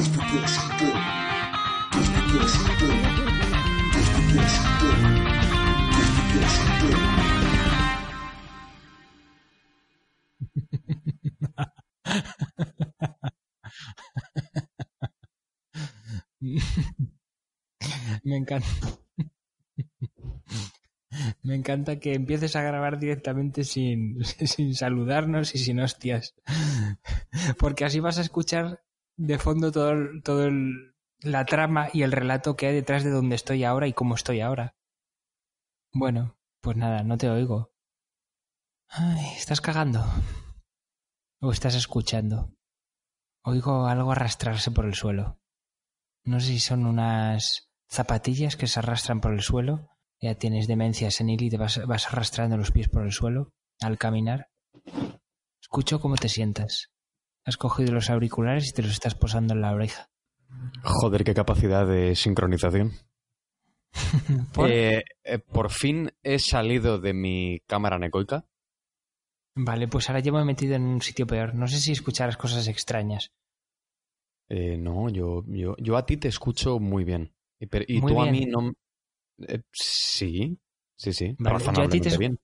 Me encanta. Me encanta que empieces a grabar directamente sin, sin saludarnos y sin hostias. Porque así vas a escuchar de fondo todo, todo la trama y el relato que hay detrás de donde estoy ahora y cómo estoy ahora. Bueno, pues nada, no te oigo. Ay, ¿estás cagando? ¿O estás escuchando? Oigo algo arrastrarse por el suelo. No sé si son unas zapatillas que se arrastran por el suelo. Ya tienes demencia senil y te vas, vas arrastrando los pies por el suelo al caminar. Escucho cómo te sientas. Has cogido los auriculares y te los estás posando en la oreja. Joder, qué capacidad de sincronización. ¿Por? Eh, eh, por fin he salido de mi cámara necoica. Vale, pues ahora ya me he metido en un sitio peor. No sé si escucharás cosas extrañas. Eh, no, yo, yo, yo a ti te escucho muy bien. Y, pero- y Muy tú a mí no. eh, sí, sí, sí. Vale, yo a ti te- bien.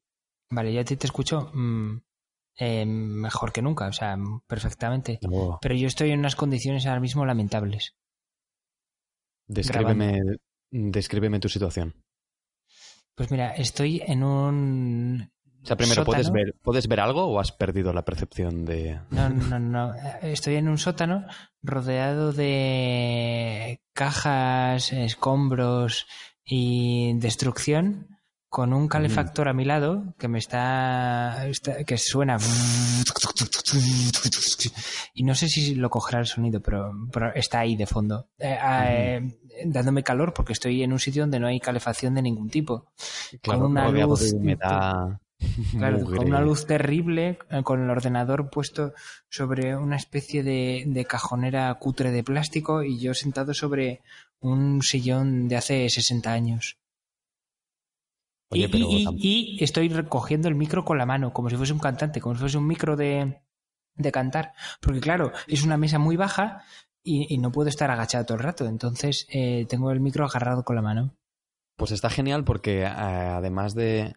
Vale, yo a ti te escucho mm, eh, mejor que nunca, o sea, perfectamente. Oh, Pero yo estoy en unas condiciones ahora mismo lamentables. descríbeme, descríbeme tu situación. Pues mira, estoy en un... O sea, primero, ¿puedes ver, ¿puedes ver algo o has perdido la percepción de. No, no, no. Estoy en un sótano rodeado de cajas, escombros y destrucción con un calefactor a mi lado que me está, está- que suena y no sé si lo cogerá el sonido pero, pero está ahí de fondo Eh, eh, dándome calor porque estoy en un sitio donde no hay calefacción de ningún tipo Claro, una luz- de humedad. Claro, mugre. con una luz terrible, eh, con el ordenador puesto sobre una especie de, de cajonera cutre de plástico y yo sentado sobre un sillón de hace 60 años. Oye, y, pero y- tam- y estoy recogiendo el micro con la mano, como si fuese un cantante, como si fuese un micro de, de cantar. Porque claro, es una mesa muy baja y, y no puedo estar agachado todo el rato. Entonces eh, tengo el micro agarrado con la mano. Pues está genial porque eh, además de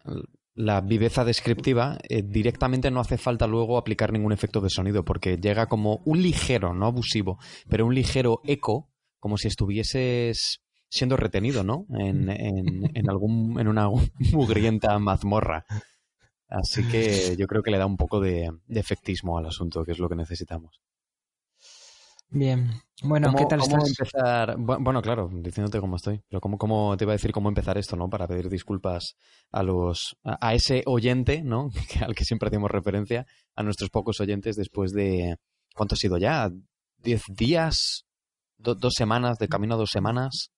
la viveza descriptiva, eh, directamente no hace falta luego aplicar ningún efecto de sonido porque llega como un ligero, no abusivo, pero un ligero eco, como si estuvieses siendo retenido, ¿no? En, en, en algún, en una mugrienta mazmorra. Así que yo creo que le da un poco de, de efectismo al asunto, que es lo que necesitamos. Bien. Bueno, ¿Cómo, ¿qué tal cómo estás? empezar? Bu- Bueno, claro, diciéndote cómo estoy, pero cómo, cómo te iba a decir cómo empezar esto, ¿no? Para pedir disculpas a los a, a ese oyente, ¿no? Al que siempre hacemos referencia, a nuestros pocos oyentes después de ¿cuánto ha sido ya? ¿Diez días? Do- ¿Dos semanas? ¿De camino a dos semanas?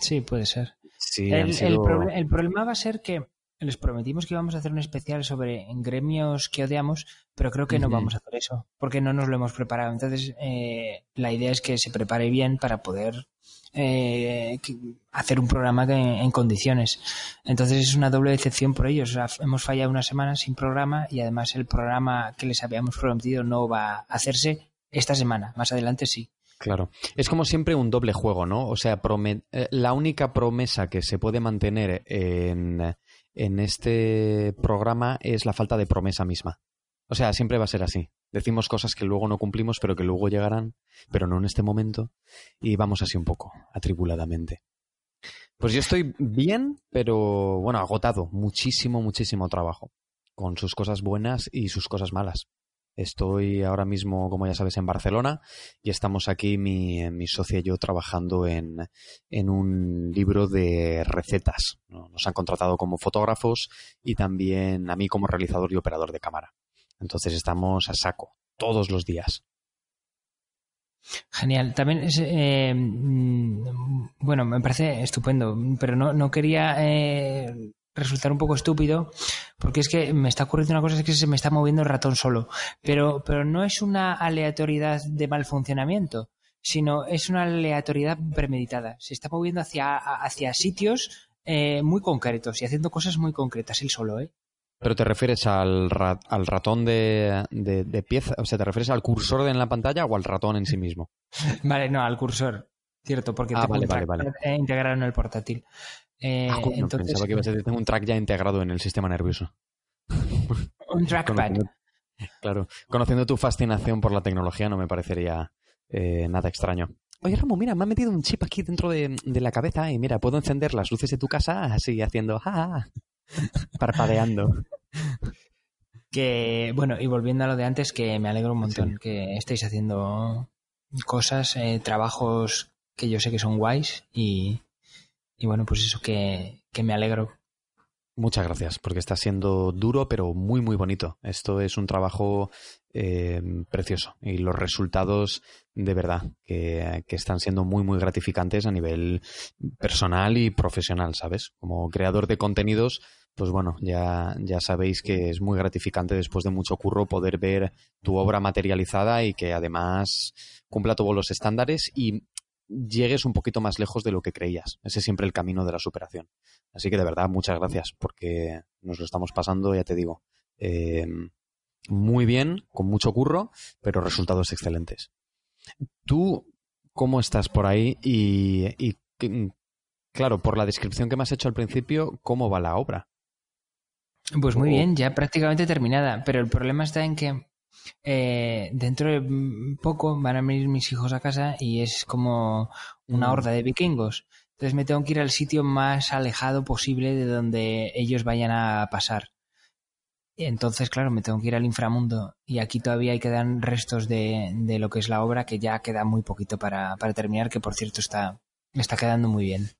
Sí, puede ser. Sí, El, sido- el proble- el problema va a ser que les prometimos que íbamos a hacer un especial sobre gremios que odiamos, pero creo que no vamos a hacer eso, porque no nos lo hemos preparado. Entonces, eh, la idea es que se prepare bien para poder eh, hacer un programa en condiciones. Entonces, es una doble decepción por ellos. O sea, hemos fallado una semana sin programa y además el programa que les habíamos prometido no va a hacerse esta semana. Más adelante sí. Claro. Es como siempre un doble juego, ¿no? O sea, eh, la única promesa que se puede mantener en, en este programa es la falta de promesa misma. O sea, siempre va a ser así. Decimos cosas que luego no cumplimos, pero que luego llegarán, pero no en este momento. Y vamos así un poco, atribuladamente. Pues yo estoy bien, pero bueno, agotado. Muchísimo, muchísimo trabajo. Con sus cosas buenas y sus cosas malas. Estoy ahora mismo, como ya sabes, en Barcelona y estamos aquí, mi, mi socia y yo, trabajando en, en un libro de recetas. ¿no? Nos han contratado como fotógrafos y también a mí como realizador y operador de cámara. Entonces estamos a saco, todos los días. Genial. También es, eh, mm, bueno, me parece estupendo, pero no, no quería eh, resultar un poco estúpido, porque es que me está ocurriendo una cosa, es que se me está moviendo el ratón solo, pero, pero no es una aleatoriedad de mal funcionamiento, sino es una aleatoriedad premeditada. Se está moviendo hacia, hacia sitios eh, muy concretos y haciendo cosas muy concretas él solo, ¿eh? Pero te refieres al, al ratón de, de, pieza, o sea, ¿te refieres al cursor en la pantalla o al ratón en sí mismo? Vale, no, al cursor, cierto, porque ah, vale, vale, en el portátil. Eh, ah, entonces... Pensaba que ibas a decir, un track ya integrado en el sistema nervioso. un trackpad. claro, conociendo tu fascinación por la tecnología no me parecería eh, nada extraño. Oye, Ramo, mira, me ha metido un chip aquí dentro de, la cabeza y mira, puedo encender las luces de tu casa así haciendo ja, parpadeando. Que, bueno, y volviendo a lo de antes, que me alegro un montón que estéis haciendo cosas, eh, trabajos que yo sé que son guays y, y bueno, pues eso que, que me alegro Muchas gracias, porque está siendo duro, pero muy, muy bonito. Esto es un trabajo eh, precioso y los resultados de verdad que, están siendo muy, muy gratificantes a nivel personal y profesional, ¿sabes? Como creador de contenidos, pues bueno, ya, ya sabéis que es muy gratificante después de mucho curro poder ver tu obra materializada y que además cumpla todos los estándares y llegues un poquito más lejos de lo que creías. Ese es siempre el camino de la superación. Así que de verdad, muchas gracias, porque nos lo estamos pasando, ya te digo, eh, muy bien, con mucho curro, pero resultados excelentes. Tú, ¿cómo estás por ahí? Y, y claro, por la descripción que me has hecho al principio, ¿cómo va la obra? Pues muy bien, ya prácticamente terminada, pero el problema está en que eh, dentro de poco van a venir mis hijos a casa y es como una mm. horda de vikingos. Entonces me tengo que ir al sitio más alejado posible de donde ellos vayan a pasar. Entonces, claro, me tengo que ir al inframundo y aquí todavía quedan restos de, de lo que es la obra que ya queda muy poquito para, para terminar, que por cierto está, está quedando muy bien.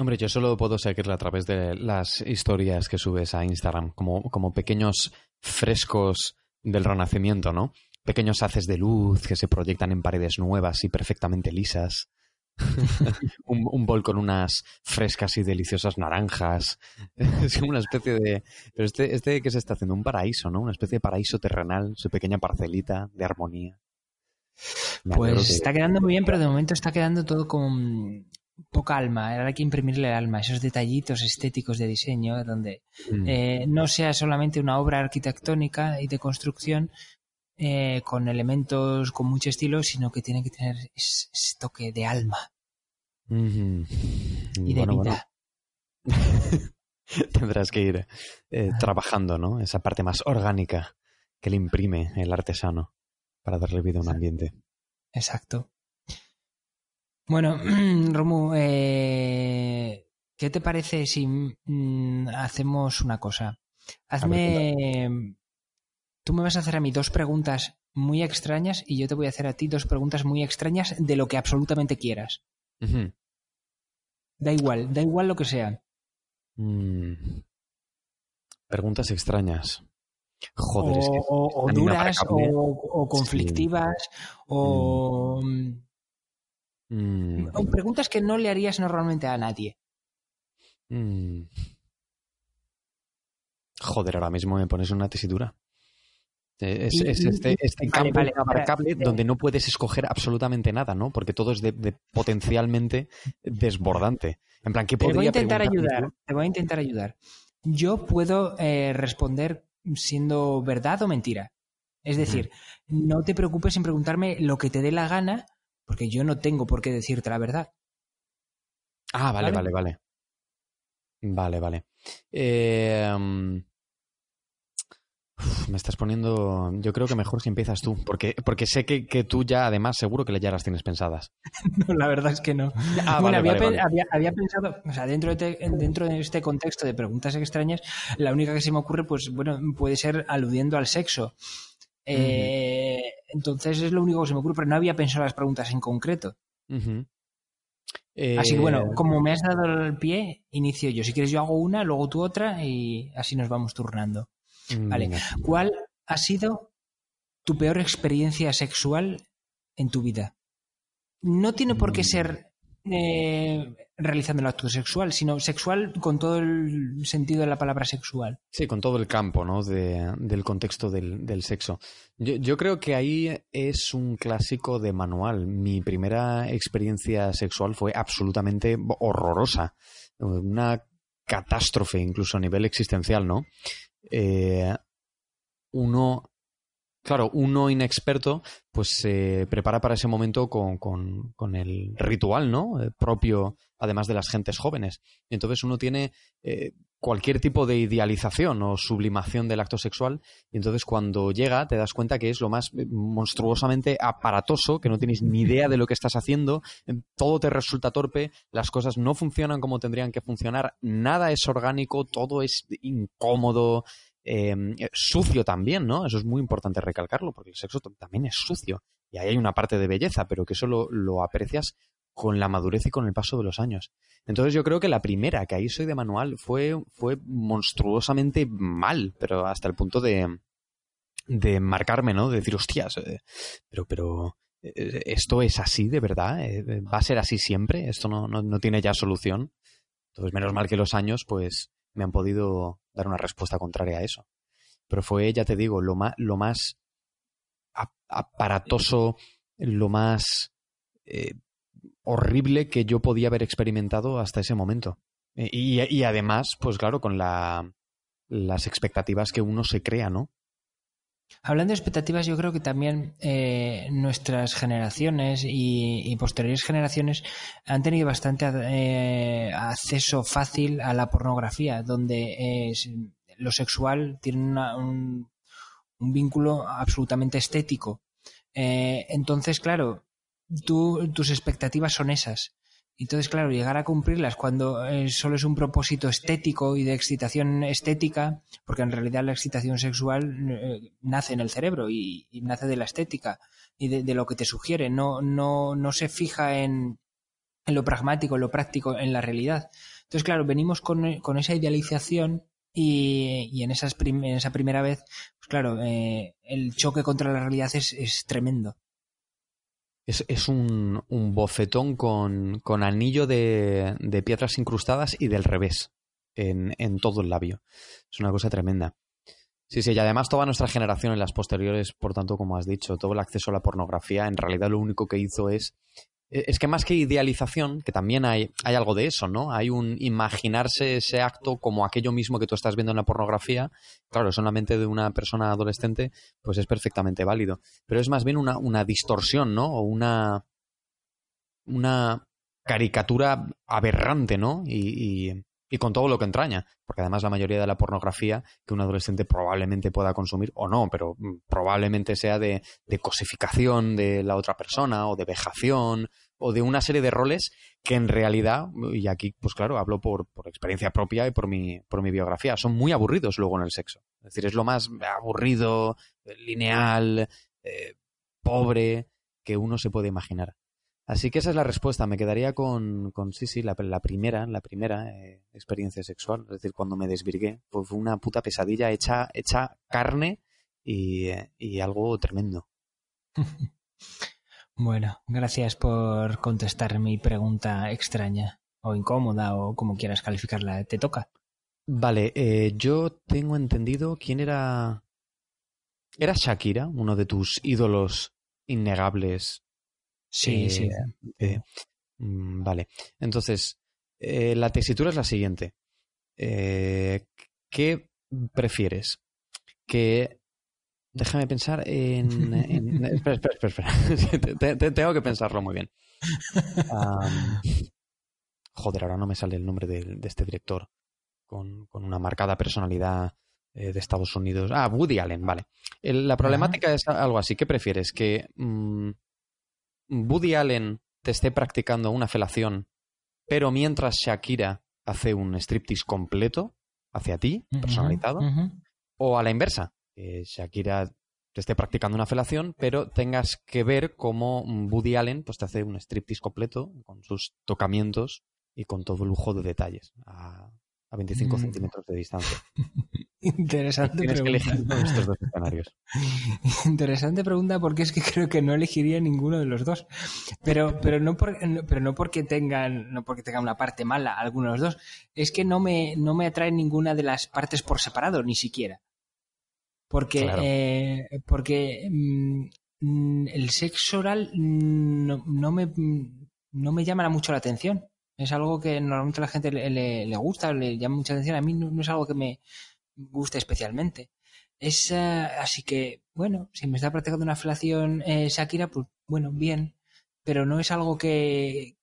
Hombre, yo solo puedo seguirla a través de las historias que subes a Instagram, como, como pequeños frescos del Renacimiento, ¿no? Pequeños haces de luz que se proyectan en paredes nuevas y perfectamente lisas. un, bol con unas frescas y deliciosas naranjas. es como una especie de. Pero este, este que se está haciendo, un paraíso, ¿no? Una especie de paraíso terrenal, su pequeña parcelita de armonía. pues está quedando muy bien, pero de momento está quedando todo con poca alma. Ahora hay que imprimirle alma, esos detallitos estéticos de diseño, donde mm. eh, no sea solamente una obra arquitectónica y de construcción eh, con elementos con mucho estilo, sino que tiene que tener ese, toque de alma y de vida. Tendrás que ir eh, trabajando, ¿no? Esa parte más orgánica que le imprime el artesano para darle vida a un ambiente. Exacto. Bueno, Romu, eh, ¿qué te parece si mm, hacemos una cosa? Hazme. Tú me vas a hacer a mí dos preguntas muy extrañas y yo te voy a hacer a ti dos preguntas muy extrañas de lo que absolutamente quieras. Da igual, da igual lo que sea. Mm. Preguntas extrañas. Joder, o, duras, o, conflictivas, o. Mm. Mm. Preguntas que no le harías normalmente a nadie. Mm. Joder, ahora mismo me pones una tesitura. Es, este, este campo abarcable donde no puedes escoger absolutamente nada, ¿no? Porque todo es de, potencialmente desbordante. En plan, ¿qué podría Te voy a intentar ayudar. Te voy a intentar ayudar. Yo puedo eh, responder siendo verdad o mentira. Es decir, no te preocupes en preguntarme lo que te dé la gana, porque yo no tengo por qué decirte la verdad. Ah, vale, vale, vale. Vale, vale. Em, me estás poniendo. Yo creo que mejor si empiezas tú, porque, porque sé que, que tú ya, además, seguro que ya las tienes pensadas. no, la verdad es que no. Ah, bueno, había, había, pensado, o sea, dentro de, dentro de este contexto de preguntas extrañas, la única que se me ocurre, pues bueno, puede ser aludiendo al sexo. Eh, entonces es lo único que se me ocurre, pero no había pensado las preguntas en concreto. Así que bueno, eh, como me has dado el pie, inicio yo. Si quieres yo hago una, luego tú otra y así nos vamos turnando. Vale. ¿Cuál ha sido tu peor experiencia sexual en tu vida? No tiene por qué mm. ser eh, realizando el acto sexual, sino sexual con todo el sentido de la palabra sexual. Sí, con todo el campo, ¿no? del contexto del, sexo. Yo, creo que ahí es un clásico de manual. Mi primera experiencia sexual fue absolutamente horrorosa. Una catástrofe, incluso a nivel existencial, ¿no? eh, uno Claro, uno inexperto pues se prepara para ese momento con, con, el ritual, ¿no? Eh, propio, además de las gentes jóvenes. Y entonces uno tiene eh, cualquier tipo de idealización o sublimación del acto sexual y entonces cuando llega te das cuenta que es lo más eh, monstruosamente aparatoso, que no tienes ni idea de lo que estás haciendo, todo te resulta torpe, las cosas no funcionan como tendrían que funcionar, nada es orgánico, todo es incómodo, Em, eh, sucio también, ¿no? Eso es muy importante recalcarlo, porque el sexo también es sucio. Y ahí hay una parte de belleza, pero que eso lo, aprecias con la madurez y con el paso de los años. Entonces yo creo que la primera que ahí soy de manual fue, fue monstruosamente mal, pero hasta el punto de, de marcarme, ¿no? De decir, hostias, eh, pero, pero, eh, ¿esto es así de verdad? ¿Va a ser así siempre? ¿Esto no, no, no tiene ya solución? Entonces, menos mal que los años, pues, me han podido dar una respuesta contraria a eso. Pero fue, ya te digo, lo más, lo más aparatoso, lo más eh, horrible que yo podía haber experimentado hasta ese momento. E, y, y además, pues claro, con la, las expectativas que uno se crea, ¿no? Hablando de expectativas, yo creo que también eh, nuestras generaciones y, posteriores generaciones han tenido bastante eh, acceso fácil a la pornografía, donde lo sexual tiene un, vínculo absolutamente estético. Eh, entonces, claro, tus expectativas son esas. Entonces, claro, llegar a cumplirlas cuando eh, solo es un propósito estético y de excitación estética, porque en realidad la excitación sexual eh, nace en el cerebro y, nace de la estética y de, lo que te sugiere, no, no, no se fija en, lo pragmático, en lo práctico, en la realidad. Entonces, claro, venimos con, con esa idealización y, y en, esas en esa primera vez, pues claro, eh, el choque contra la realidad es, es tremendo. Es, es un, un, bofetón con, con anillo de, de, piedras incrustadas y del revés en, en, todo el labio. Es una cosa tremenda. Sí, sí, y además toda nuestra generación en las posteriores, por tanto, como has dicho, todo el acceso a la pornografía, en realidad lo único que hizo es es que más que idealización, que también hay, hay algo de eso, ¿no? Hay un imaginarse ese acto como aquello mismo que tú estás viendo en la pornografía. Claro, solamente de una persona adolescente, pues es perfectamente válido. Pero es más bien una, una distorsión, ¿no? O una, una caricatura aberrante, ¿no? Y, y, y, con todo lo que entraña. Porque además la mayoría de la pornografía que un adolescente probablemente pueda consumir, o no, pero mm, probablemente sea de, de cosificación de la otra persona o de vejación o de una serie de roles que en realidad, y aquí pues claro, hablo por, por experiencia propia y por mi, por mi biografía, son muy aburridos luego en el sexo. Es decir, es lo más aburrido, lineal, eh, pobre que uno se puede imaginar. Así que esa es la respuesta. Me quedaría con, con sí, sí, la, la primera, la primera eh, experiencia sexual. Es decir, cuando me desvirgué. Pues fue una puta pesadilla hecha, hecha carne y, y algo tremendo. Bueno, gracias por contestar mi pregunta extraña o incómoda o como quieras calificarla. Te toca. Vale, eh, yo tengo entendido quién era. ¿Era Shakira, uno de tus ídolos innegables? Sí, sí. Eh, mm, vale, entonces, eh, la tesitura es la siguiente. ¿Qué prefieres? ¿Que Déjame pensar en. espera, espera, espera. Tengo que pensarlo muy bien. joder, ahora no me sale el nombre de, este director. Con, una marcada personalidad eh, de Estados Unidos. Ah, Woody Allen, vale. la problemática es algo así. ¿Qué prefieres? ¿Que mm, Woody Allen te esté practicando una felación, pero mientras Shakira hace un striptease completo hacia ti, personalizado? ¿O a la inversa? Que Shakira te esté practicando una felación, pero tengas que ver cómo Woody Allen pues, te hace un striptease completo con sus tocamientos y con todo el lujo de detalles a, 25 mm. centímetros de distancia. Interesante Tienes pregunta. que elegir estos dos escenarios. Interesante pregunta porque es que creo que no elegiría ninguno de los dos. Pero, pero, no, por, pero no porque tengan no porque tengan una parte mala alguno de los dos. Es que no me, no me atrae ninguna de las partes por separado, ni siquiera. Porque, eh, porque mm, el sexo oral no, no, me, no me llama mucho la atención. Es algo que normalmente a la gente le, le, gusta, le llama mucha atención. A mí no, es algo que me, guste especialmente. Es, eh, así que, bueno, si me está practicando una felación eh, Shakira, pues bueno, bien. Pero no es algo que.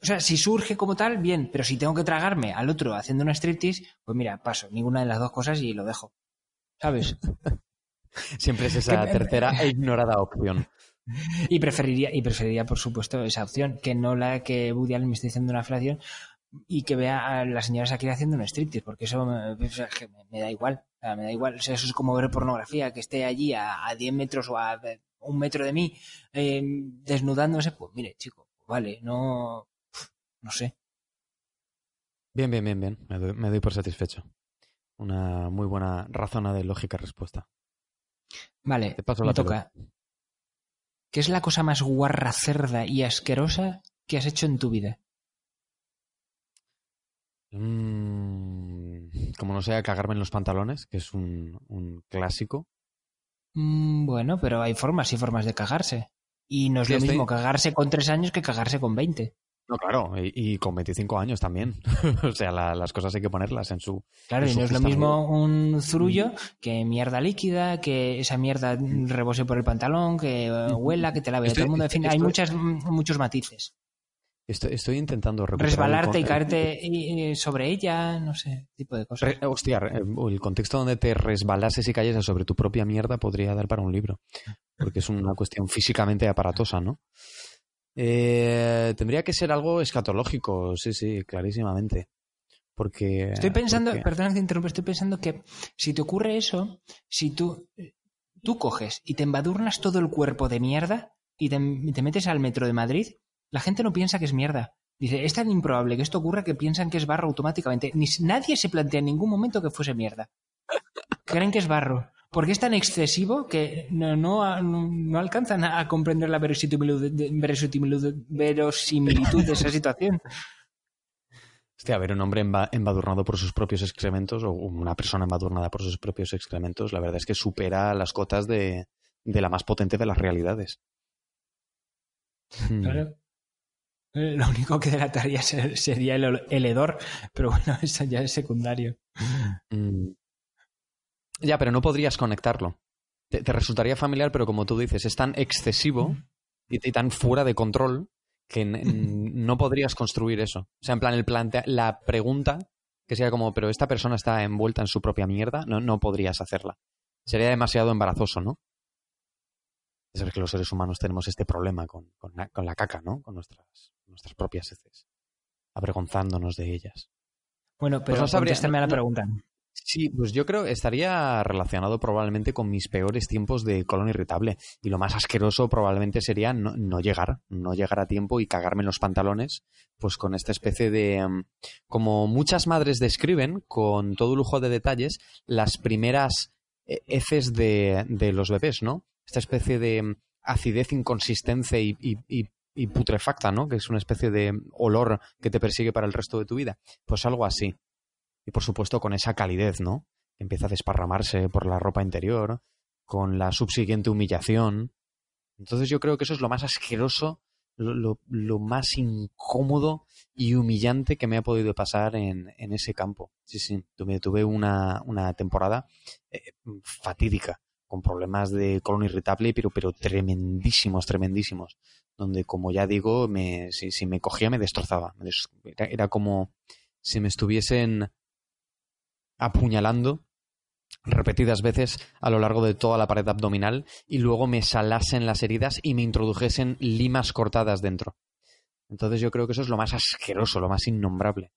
O sea, si surge como tal, bien. Pero si tengo que tragarme al otro haciendo una striptease, pues mira, paso. Ninguna de las dos cosas y lo dejo. ¿Sabes? Siempre es esa tercera e ignorada opción. Y preferiría, y preferiría, por supuesto, esa opción, que no la que Woody Allen me esté diciendo una felación y que vea a la señora Shakira haciendo un striptease, porque eso me, me da igual. me da igual. eso es como ver pornografía, que esté allí a, a 10 metros o a un metro de mí eh, desnudándose. Pues mire, chico, vale, no. No sé. Bien, bien, bien, bien. Me doy, me doy por satisfecho. Una muy buena razonada y lógica respuesta. Vale, Te paso me toca. ¿Qué es la cosa más guarra, cerda y asquerosa que has hecho en tu vida? Mm, como no sea cagarme en los pantalones, que es un, clásico. Mm, bueno, pero hay formas y formas de cagarse. Y no es lo mismo cagarse con tres años que cagarse con veinte. No, claro, y, con 25 años también. o sea, las cosas hay que ponerlas en su. Claro, y no es lo mismo un zurullo que mierda líquida, que esa mierda rebose por el pantalón, que huela, que te la vea todo el mundo. En fin, hay muchas, muchos matices. Estoy, intentando Resbalarte y caerte sobre ella, no sé, tipo de cosas. hostia, el contexto donde te resbalases y cayes sobre tu propia mierda podría dar para un libro. Porque es una cuestión físicamente aparatosa, ¿no? Eh, tendría que ser algo escatológico, sí, sí, clarísimamente. Porque. Estoy pensando, perdona que te estoy pensando que si te ocurre eso, si tú, tú coges y te embadurnas todo el cuerpo de mierda y te, metes al metro de Madrid, la gente no piensa que es mierda. Dice, es tan improbable que esto ocurra que piensan que es barro automáticamente. Ni, nadie se plantea en ningún momento que fuese mierda. Creen que es barro porque es tan excesivo que no, no, alcanzan a comprender la verosimilitud de, esa situación. Hostia, a ver, un hombre embadurnado por sus propios excrementos o una persona embadurnada por sus propios excrementos, la verdad es que supera las cotas de, la más potente de las realidades. Hmm. Claro. Eh, lo único que delataría sería el, hedor, pero bueno, eso ya es secundario. Hmm. Ya, pero no podrías conectarlo. Te, resultaría familiar, pero como tú dices, es tan excesivo y, tan fuera de control que no podrías construir eso. O sea, en plan, el plantea la pregunta que sería como, pero esta persona está envuelta en su propia mierda, no, no podrías hacerla. Sería demasiado embarazoso, ¿no? Es que los seres humanos tenemos este problema con, la, caca, ¿no? Con nuestras, nuestras propias heces. Avergonzándonos de ellas. Bueno, pero pues no a la pregunta. Sí, pues yo creo estaría relacionado probablemente con mis peores tiempos de colon irritable. Y lo más asqueroso probablemente sería no, llegar, no llegar a tiempo y cagarme en los pantalones, pues con esta especie de... Mm, como muchas madres describen, con todo lujo de detalles, las primeras eh, heces de, de los bebés, ¿no? Esta especie de mm, acidez inconsistente y, y putrefacta, ¿no? Que es una especie de olor que te persigue para el resto de tu vida. Pues algo así y por supuesto con esa calidez, ¿no? Empieza a desparramarse por la ropa interior, con la subsiguiente humillación. Entonces yo creo que eso es lo más asqueroso, lo, más incómodo y humillante que me ha podido pasar en, ese campo. Sí, sí, tuve, tuve una, temporada eh, fatídica, con problemas de colon irritable, pero, pero tremendísimos, tremendísimos. Donde, como ya digo, me, si, me cogía me destrozaba. era como si me estuviesen apuñalando repetidas veces a lo largo de toda la pared abdominal y luego me salasen las heridas y me introdujesen limas cortadas dentro. Entonces yo creo que eso es lo más asqueroso, lo más innombrable.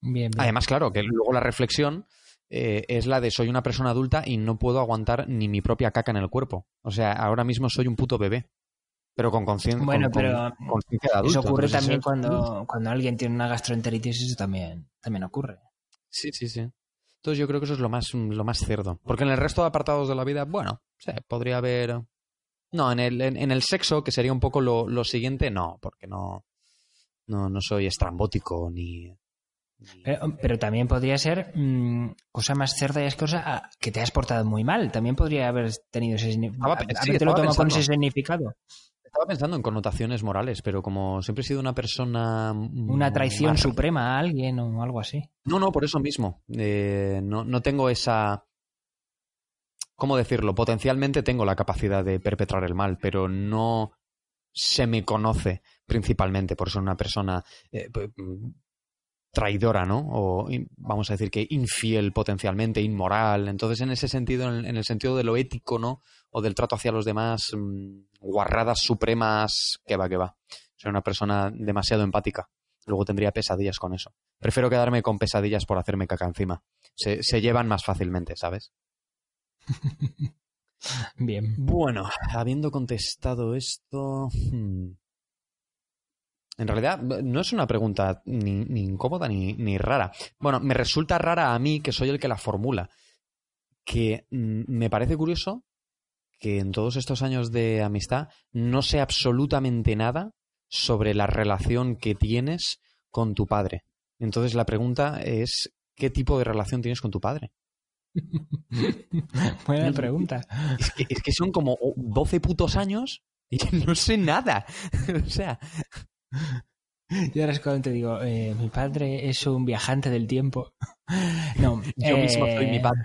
Bien, Además, claro, que luego la reflexión eh, es la de soy una persona adulta y no puedo aguantar ni mi propia caca en el cuerpo. O sea, ahora mismo soy un puto bebé. Pero con conciencia bueno, pero Eso ocurre también cuando, cuando alguien tiene una gastroenteritis, eso también, también ocurre. Sí, sí, sí. Entonces yo creo que eso es lo más, lo más cerdo. Porque en el resto de apartados de la vida, bueno, sí, podría haber... No, en el, en, el sexo, que sería un poco lo, lo siguiente, no, porque no, no, no soy estrambótico ni... Pero, también podría ser mm, cosa más cerda y es cosa ah, que te has portado muy mal. También podría haber tenido ese significado. con ese significado. Estaba pensando en connotaciones morales, pero como siempre he sido una persona... Una traición suprema a alguien o algo así. No, no, por eso mismo. Eh, no, no tengo esa... ¿Cómo decirlo? Potencialmente tengo la capacidad de perpetrar el mal, pero no se me conoce principalmente por ser una persona eh, traidora, ¿no? O vamos a decir que infiel potencialmente, inmoral. Entonces, en ese sentido, en, el sentido de lo ético, ¿no? O del trato hacia los demás, mm, guarradas supremas, que va, que va. Soy una persona demasiado empática. Luego tendría pesadillas con eso. Prefiero quedarme con pesadillas por hacerme caca encima. Se, se llevan más fácilmente, ¿sabes? Bien. Bueno, habiendo contestado esto. Hmm, en realidad, no es una pregunta ni, incómoda ni, ni, rara. Bueno, me resulta rara a mí, que soy el que la formula. Que mm, me parece curioso que en todos estos años de amistad no sé absolutamente nada sobre la relación que tienes con tu padre. Entonces la pregunta es, ¿qué tipo de relación tienes con tu padre? Buena pregunta. Es que, es que son como 12 putos años y no sé nada. o sea, y ahora es cuando te digo, eh, mi padre es un viajante del tiempo. no, yo mismo soy mi eh, padre.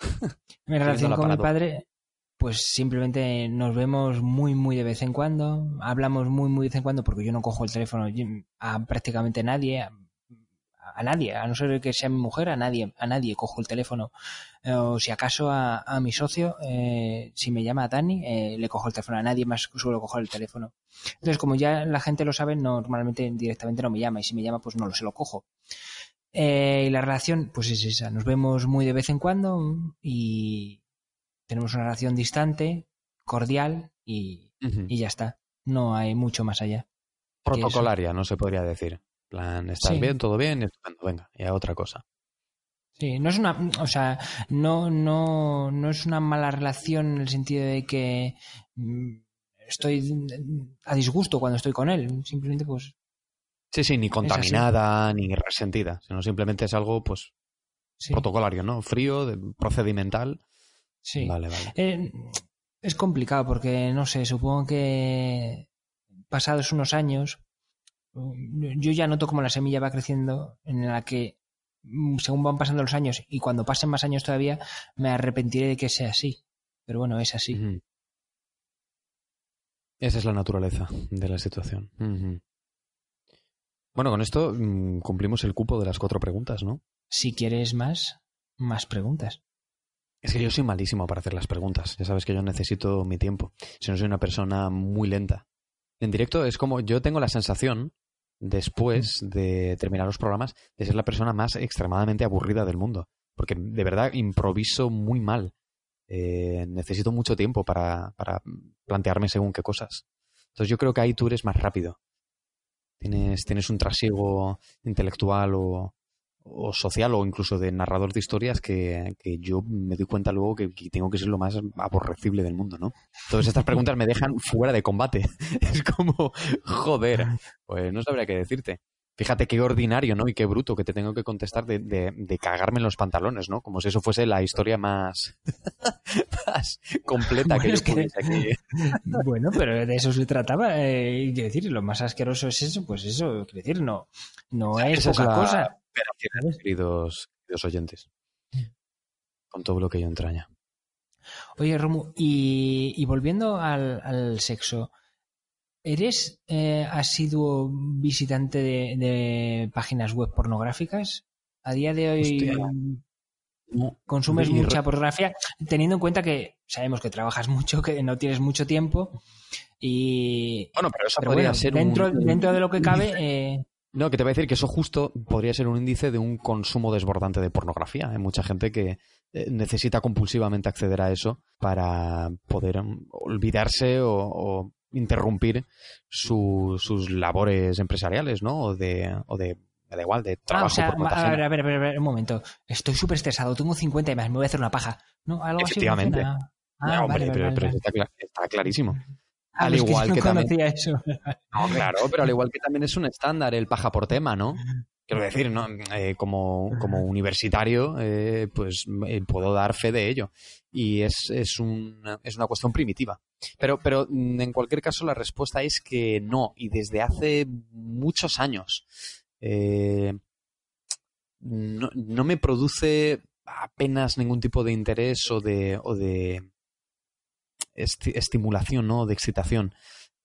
Mi relación con mi padre, pues simplemente nos vemos muy, muy de vez en cuando, hablamos muy, muy de vez en cuando, porque yo no cojo el teléfono a prácticamente nadie, a nadie, a no ser que sea mi mujer, a nadie, a nadie cojo el teléfono. Eh, o si acaso a, mi socio, eh, si me llama a Dani, eh, le cojo el teléfono, a nadie más suelo coger el teléfono. Entonces, como ya la gente lo sabe, normalmente directamente no me llama, y si me llama, pues no lo se lo cojo. y la relación, pues es esa, nos vemos muy de vez en cuando y tenemos una relación distante, cordial y, y ya está. No hay mucho más allá. Protocolaria, no se podría decir plan, ¿estás bien? ¿Todo bien? venga, y a otra cosa. Sí, no es una, o sea, no, no, no es una mala relación en el sentido de que mm, estoy a disgusto cuando estoy con él, simplemente pues... Sí, sí, ni contaminada, ni resentida, sino simplemente es algo, pues, protocolario, ¿no? Frío, procedimental. Sí. Vale, vale. Eh, es complicado porque, no sé, supongo que pasados unos años, yo ya noto como la semilla va creciendo en la que mm, según van pasando los años y cuando pasen más años todavía me arrepentiré de que sea así. Pero bueno, es así. Esa es la naturaleza de la situación. Bueno, con esto mm, cumplimos el cupo de las cuatro preguntas, ¿no? Si quieres más, más preguntas. Es que yo soy malísimo para hacer las preguntas. Ya sabes que yo necesito mi tiempo. Si no soy una persona muy lenta. En directo es como yo tengo la sensación después de terminar los programas de ser la persona más extremadamente aburrida del mundo. Porque de verdad improviso muy mal. Eh, necesito mucho tiempo para, para plantearme según qué cosas. Entonces yo creo que ahí tú eres más rápido. Tienes, tienes un trasiego intelectual o, o social o incluso de narrador de historias que, yo me doy cuenta luego que, tengo que ser lo más aborrecible del mundo, ¿no? Todas estas preguntas me dejan fuera de combate. Es como, joder, pues no sabría qué decirte. Fíjate qué ordinario, ¿no? Y qué bruto que te tengo que contestar de, de, cagarme en los pantalones, ¿no? Como si eso fuese la historia más, más completa que yo que... Bueno, pero de eso se trataba. Eh, quiero decir, lo más asqueroso es eso, pues eso, quiero decir, no, no es poca cosa queridos, oyentes. Con todo lo que yo entraña. Oye, Romu, y, volviendo al, sexo, ¿eres eh, asiduo visitante de, páginas web pornográficas? A día de hoy consumes mucha pornografía, teniendo en cuenta que sabemos que trabajas mucho, que no tienes mucho tiempo y... Bueno, pero eso podría ser dentro, dentro de lo que cabe... Eh, no, que te voy a decir que eso justo podría ser un índice de un consumo desbordante de pornografía. Hay mucha gente que eh, necesita compulsivamente acceder a eso para poder mm, olvidarse o, interrumpir sus labores empresariales, ¿no? O de, o de da igual, de trabajo. Ah, o sea, a, ver, a ver, a ver, un momento. Estoy súper estresado, tengo 50 y más, me voy a hacer una paja. ¿No? ¿Algo Efectivamente. Ah, hombre, pero, está, clarísimo. Ah, al igual que, también... eso. No, claro, pero al igual que también es un estándar el paja por tema, ¿no? Quiero decir, ¿no? Eh, como, como, universitario, eh, pues eh, puedo dar fe de ello. Y es, es, una, es una cuestión primitiva. Pero, pero mm, en cualquier caso, la respuesta es que no. Y desde hace muchos años. no, no, me produce apenas ningún tipo de interés o de, o de estimulación, ¿no? De excitación.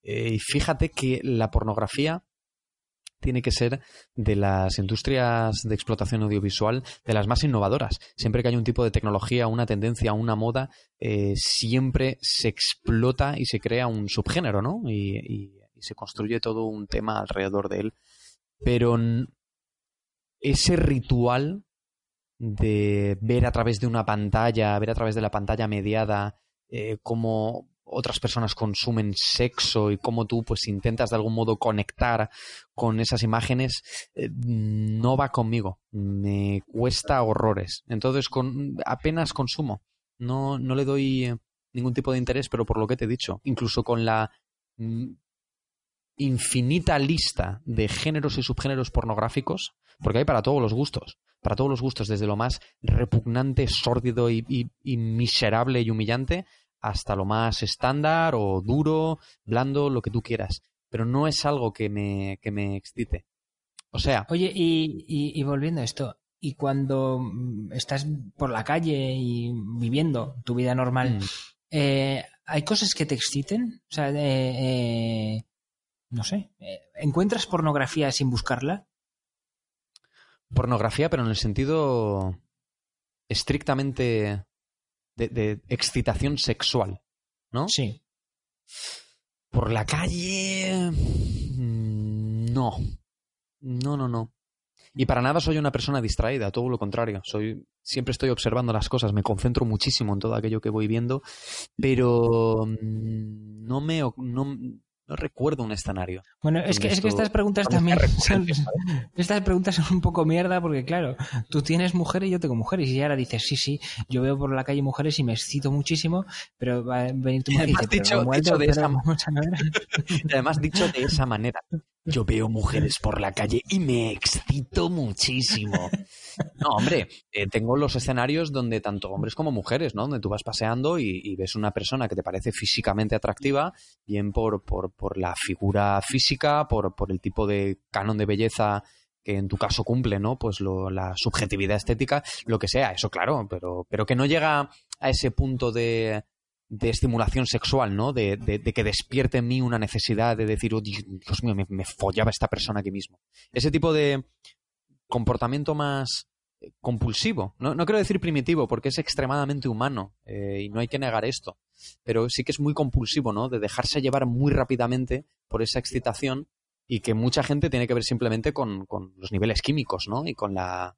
y fíjate que la pornografía tiene que ser de las industrias de explotación audiovisual de las más innovadoras. Siempre que hay un tipo de tecnología, una tendencia, una moda, eh, siempre se explota y se crea un subgénero, ¿no? Y, se construye todo un tema alrededor de él. Pero ese ritual de ver a través de una pantalla, ver a través de la pantalla mediada, eh, cómo otras personas consumen sexo y cómo tú pues intentas de algún modo conectar con esas imágenes eh, no va conmigo. Me cuesta horrores. Entonces con apenas consumo. No no le doy eh, ningún tipo de interés pero por lo que te he dicho incluso con la mm, infinita lista de géneros y subgéneros pornográficos porque hay para todos los gustos para todos los gustos desde lo más repugnante sórdido y miserable y humillante hasta lo más estándar o duro, blando, lo que tú quieras. Pero no es algo que me, que me excite. O sea. Oye, y, y, volviendo a esto, y cuando mm, estás por la calle y viviendo tu vida normal, mm. eh, ¿hay cosas que te exciten? O sea, eh, no sé, eh, ¿encuentras pornografía sin buscarla? Pornografía, pero en el sentido estrictamente de, excitación sexual, ¿no? Sí. Por la calle... Mm, no. No, no, no. Y para nada soy una persona distraída, todo lo contrario. Soy, siempre estoy observando las cosas, me concentro muchísimo en todo aquello que voy viendo, pero mm, no me, no, no recuerdo un escenario. Bueno, es que, es que estas preguntas también son, estas preguntas son un poco mierda porque claro, tú tienes mujeres y yo tengo mujeres y ahora dices, sí, sí, yo veo por la calle mujeres y me excito muchísimo, pero va a venir tu mujer y dice, dicho, de esa... Además dicho de esa manera, yo veo mujeres por la calle y me excito muchísimo. No, hombre, eh, tengo los escenarios donde tanto hombres como mujeres, ¿no? Donde tú vas paseando y, ves una persona que te parece físicamente atractiva, bien por, por, por la figura física, por, el tipo de canon de belleza que en tu caso cumple, ¿no? Pues la subjetividad estética, lo que sea, eso claro, pero, pero que no llega a ese punto de, de estimulación sexual, ¿no? De, que despierte en mí una necesidad de decir, oh, Dios mío, me, follaba esta persona aquí mismo. Ese tipo de comportamiento más compulsivo. No, no quiero decir primitivo, porque es extremadamente humano eh, y no hay que negar esto. Pero sí que es muy compulsivo, ¿no? De dejarse llevar muy rápidamente por esa excitación y que mucha gente tiene que ver simplemente con, con los niveles químicos, ¿no? Y con la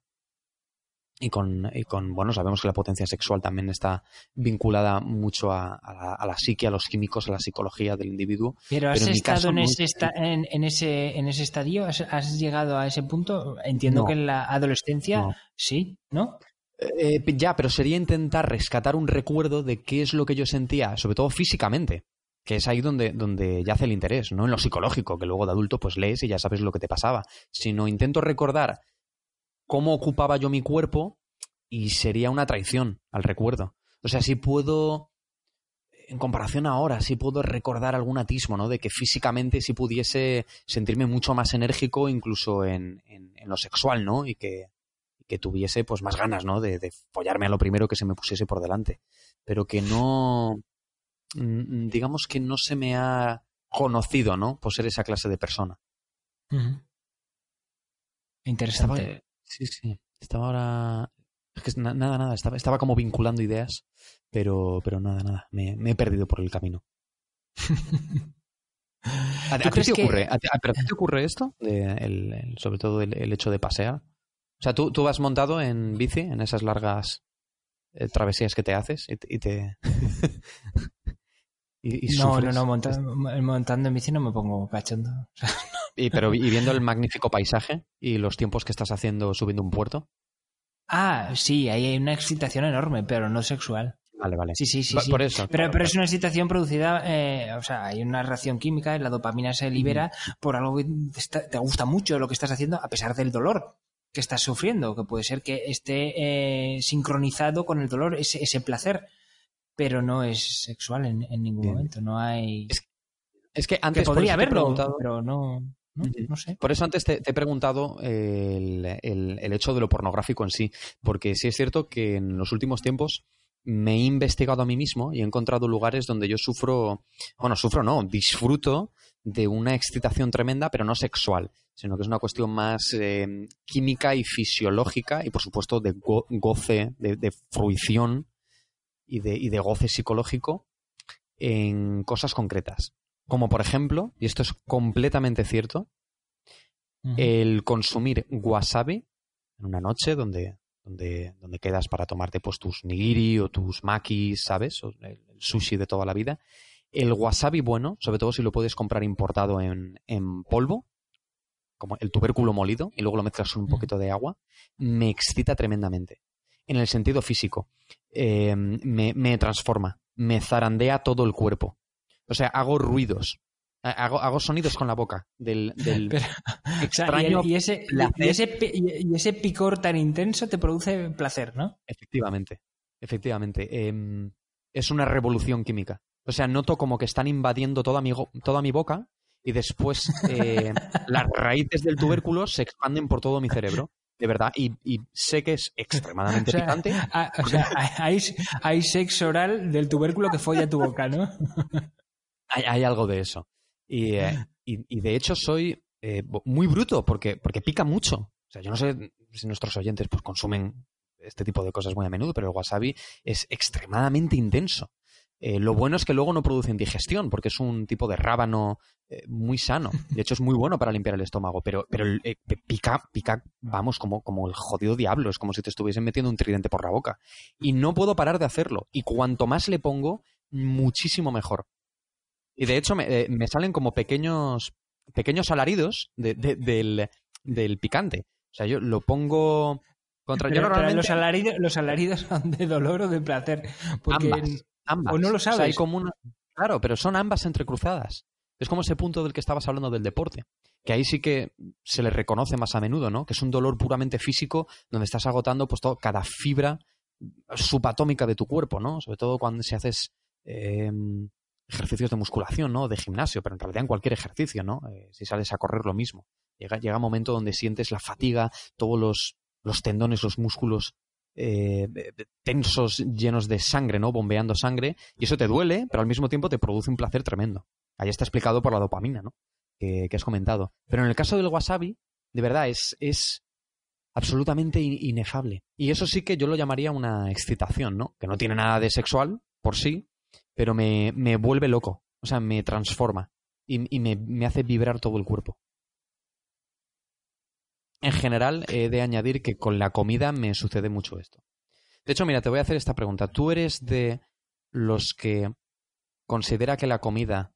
y con, y con, bueno, sabemos que la potencia sexual también está vinculada mucho a, a, la, psique, a los químicos, a la psicología del individuo. Pero has estado en, ese en, ese, en ese estadio, ¿Has, llegado a ese punto. Entiendo que en la adolescencia sí, ¿no? Eh, ya, pero sería intentar rescatar un recuerdo de qué es lo que yo sentía, sobre todo físicamente, que es ahí donde, donde yace el interés, no en lo psicológico, que luego de adulto pues lees y ya sabes lo que te pasaba, sino intento recordar cómo ocupaba yo mi cuerpo y sería una traición al recuerdo. O sea, si puedo, en comparación ahora, si puedo recordar algún atismo, ¿no? De que físicamente si pudiese sentirme mucho más enérgico, incluso en, en, lo sexual, ¿no? Y que, que tuviese pues más ganas, ¿no? De, de, follarme a lo primero que se me pusiese por delante. Pero que no, mm, digamos que no se me ha conocido, ¿no? Por ser esa clase de persona. Interesante. Sí, sí. Estaba ahora. Es que nada, nada. Estaba, estaba como vinculando ideas, pero, pero nada, nada. Me, he perdido por el camino. ¿A, ti te ocurre, te ocurre esto? el, sobre todo el, hecho de pasear. O sea, ¿tú, tú vas montado en bici, en esas largas eh, travesías que te haces y te... no, no, no, montando, en bici no me pongo cachondo. y, pero, ¿Y viendo el magnífico paisaje y los tiempos que estás haciendo subiendo un puerto? Ah, sí, ahí hay una excitación enorme, pero no sexual. Vale, vale. Sí, sí, sí. Sí. Por eso. Pero, pero es una excitación producida, eh, o sea, hay una reacción química, la dopamina se libera por algo que te, está- te gusta mucho lo que estás haciendo, a pesar del dolor que estás sufriendo, que puede ser que esté eh, sincronizado con el dolor, ese, ese placer, pero no es sexual en, en ningún Bien. momento, no hay... Es Es que que antes por podría haberlo, pero no, no, Ujú. no sé. Por eso antes te, te he preguntado el, el- el hecho de lo pornográfico en sí, porque sí es cierto que en los últimos tiempos me he investigado a mí mismo y he encontrado lugares donde yo sufro, bueno, sufro no, disfruto de una excitación tremenda, pero no sexual, sino que es una cuestión más eh, química y fisiológica y por supuesto de go- goce, de, de fruición y de, y de goce psicológico en cosas concretas. Como por ejemplo, y esto es completamente cierto, el consumir wasabi en una noche donde, donde, donde quedas para tomarte pues tus nigiri o tus makis, ¿sabes? O el, sushi de toda la vida. El wasabi bueno, sobre todo si lo puedes comprar importado en, en polvo, como el tubérculo molido, y luego lo mezclas con un poquito de agua, me excita tremendamente. En el sentido físico, eh, me, me transforma, me zarandea todo el cuerpo. O sea, hago ruidos, hago, hago sonidos con la boca del, del, Pero, o sea, y, extraño el- y ese, y, ese, pi- y ese picor tan intenso te produce placer, ¿no? Efectivamente, efectivamente. Em, es una revolución química. O sea, noto como que están invadiendo toda mi, go- toda mi boca y después eh, las raíces del tubérculo se expanden por todo mi cerebro. De verdad. Y, y sé que es extremadamente O sea, picante. O sea, hay, hay sexo oral del tubérculo que folla tu boca, ¿no? Hay, hay algo de eso. Y, eh, y- y de hecho soy eh, muy bruto porque, porque pica mucho. O sea, yo no sé si nuestros oyentes pues, consumen este tipo de cosas muy a menudo, pero el wasabi es extremadamente intenso. Eh, lo bueno es que luego no produce indigestión, porque es un tipo de rábano eh, muy sano. De hecho, es muy bueno para limpiar el estómago, pero, pero eh, pica, pica, vamos, como, como el jodido diablo. Es como si te estuviesen metiendo un tridente por la boca. Y no puedo parar de hacerlo. Y cuanto más le pongo, muchísimo mejor. Y de hecho, me, eh, me salen como pequeños, pequeños alaridos de- de- del, del picante. O sea, yo lo pongo contra. yo Pero, pero normalmente- los, alaridos, los alaridos son de dolor o de placer. Porque ambas, ambas. o no lo O sea, sabes. hay como una- Claro, pero son ambas entrecruzadas. Es como ese punto del que estabas hablando del deporte. Que ahí sí que se le reconoce más a menudo, ¿no? Que es un dolor puramente físico donde estás agotando pues todo, cada fibra subatómica de tu cuerpo, ¿no? Sobre todo cuando si haces eh, ejercicios de musculación, ¿no? De gimnasio, pero en realidad en cualquier ejercicio, ¿no? Eh, si sales a correr lo mismo. Llega, llega un momento donde sientes la fatiga, todos los, los tendones, los músculos eh, tensos, llenos de sangre, ¿no? Bombeando sangre, y eso te duele, pero al mismo tiempo te produce un placer tremendo. Ahí está explicado por la dopamina, ¿no? Que, que has comentado. Pero en el caso del wasabi, de verdad, es, es absolutamente in- inefable. Y eso sí que yo lo llamaría una excitación, ¿no? Que no tiene nada de sexual por sí, pero me, me vuelve loco. O sea, me transforma y, y me, me hace vibrar todo el cuerpo. En general, he de añadir que con la comida me sucede mucho esto. De hecho, mira, te voy a hacer esta pregunta. ¿Tú eres de los que considera que la comida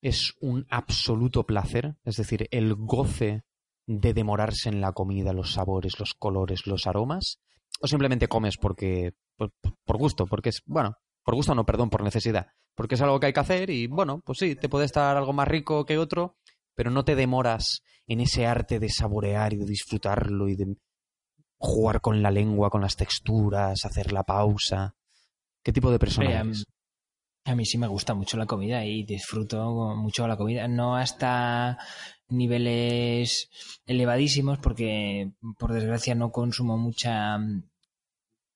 es un absoluto placer? Es decir, el goce de demorarse en la comida, los sabores, los colores, los aromas? ¿O simplemente comes porque por, por gusto? Porque es, bueno, por gusto no, perdón, por necesidad. Porque es algo que hay que hacer y, bueno, pues sí, te puede estar algo más rico que otro, pero no te demoras en ese arte de saborear y de disfrutarlo y de jugar con la lengua, con las texturas, hacer la pausa. ¿Qué tipo de persona eres? a mí sí me gusta mucho la comida y disfruto mucho la comida. No hasta niveles elevadísimos, porque por desgracia no consumo mucha mm,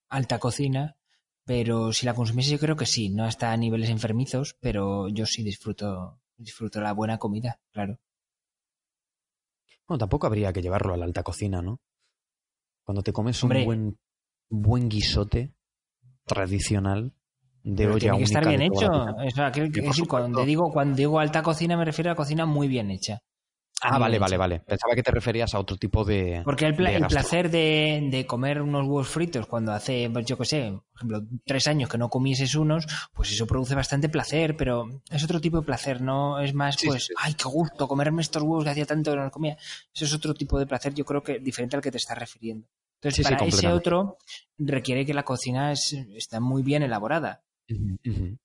alta cocina, pero si la consumiese yo creo que sí, no hasta niveles enfermizos, pero yo sí disfruto, disfruto la buena comida, claro. Bueno, tampoco habría que llevarlo a la alta cocina, ¿no? Cuando te comes Hombre. un buen, buen guisote tradicional de olla tiene que estar bien hecho. O sea, que- que- cuando digo, cuando digo alta cocina me refiero a cocina muy bien hecha. Ah, vale, bien vale, vale. Pensaba que te referías a otro tipo de. Porque el, pla- de el gastro. placer de, de comer unos huevos fritos cuando hace, pues, yo qué sé, por ejemplo, tres años que no comieses unos, pues eso produce bastante placer, pero es otro tipo de placer, no es más, Sí, pues, sí, sí. ay, qué gusto comerme estos huevos que hacía tanto que no los comía. Eso es otro tipo de placer, yo creo que diferente al que te estás refiriendo. Entonces, para ese otro requiere que la cocina es- está muy bien elaborada. Ujú.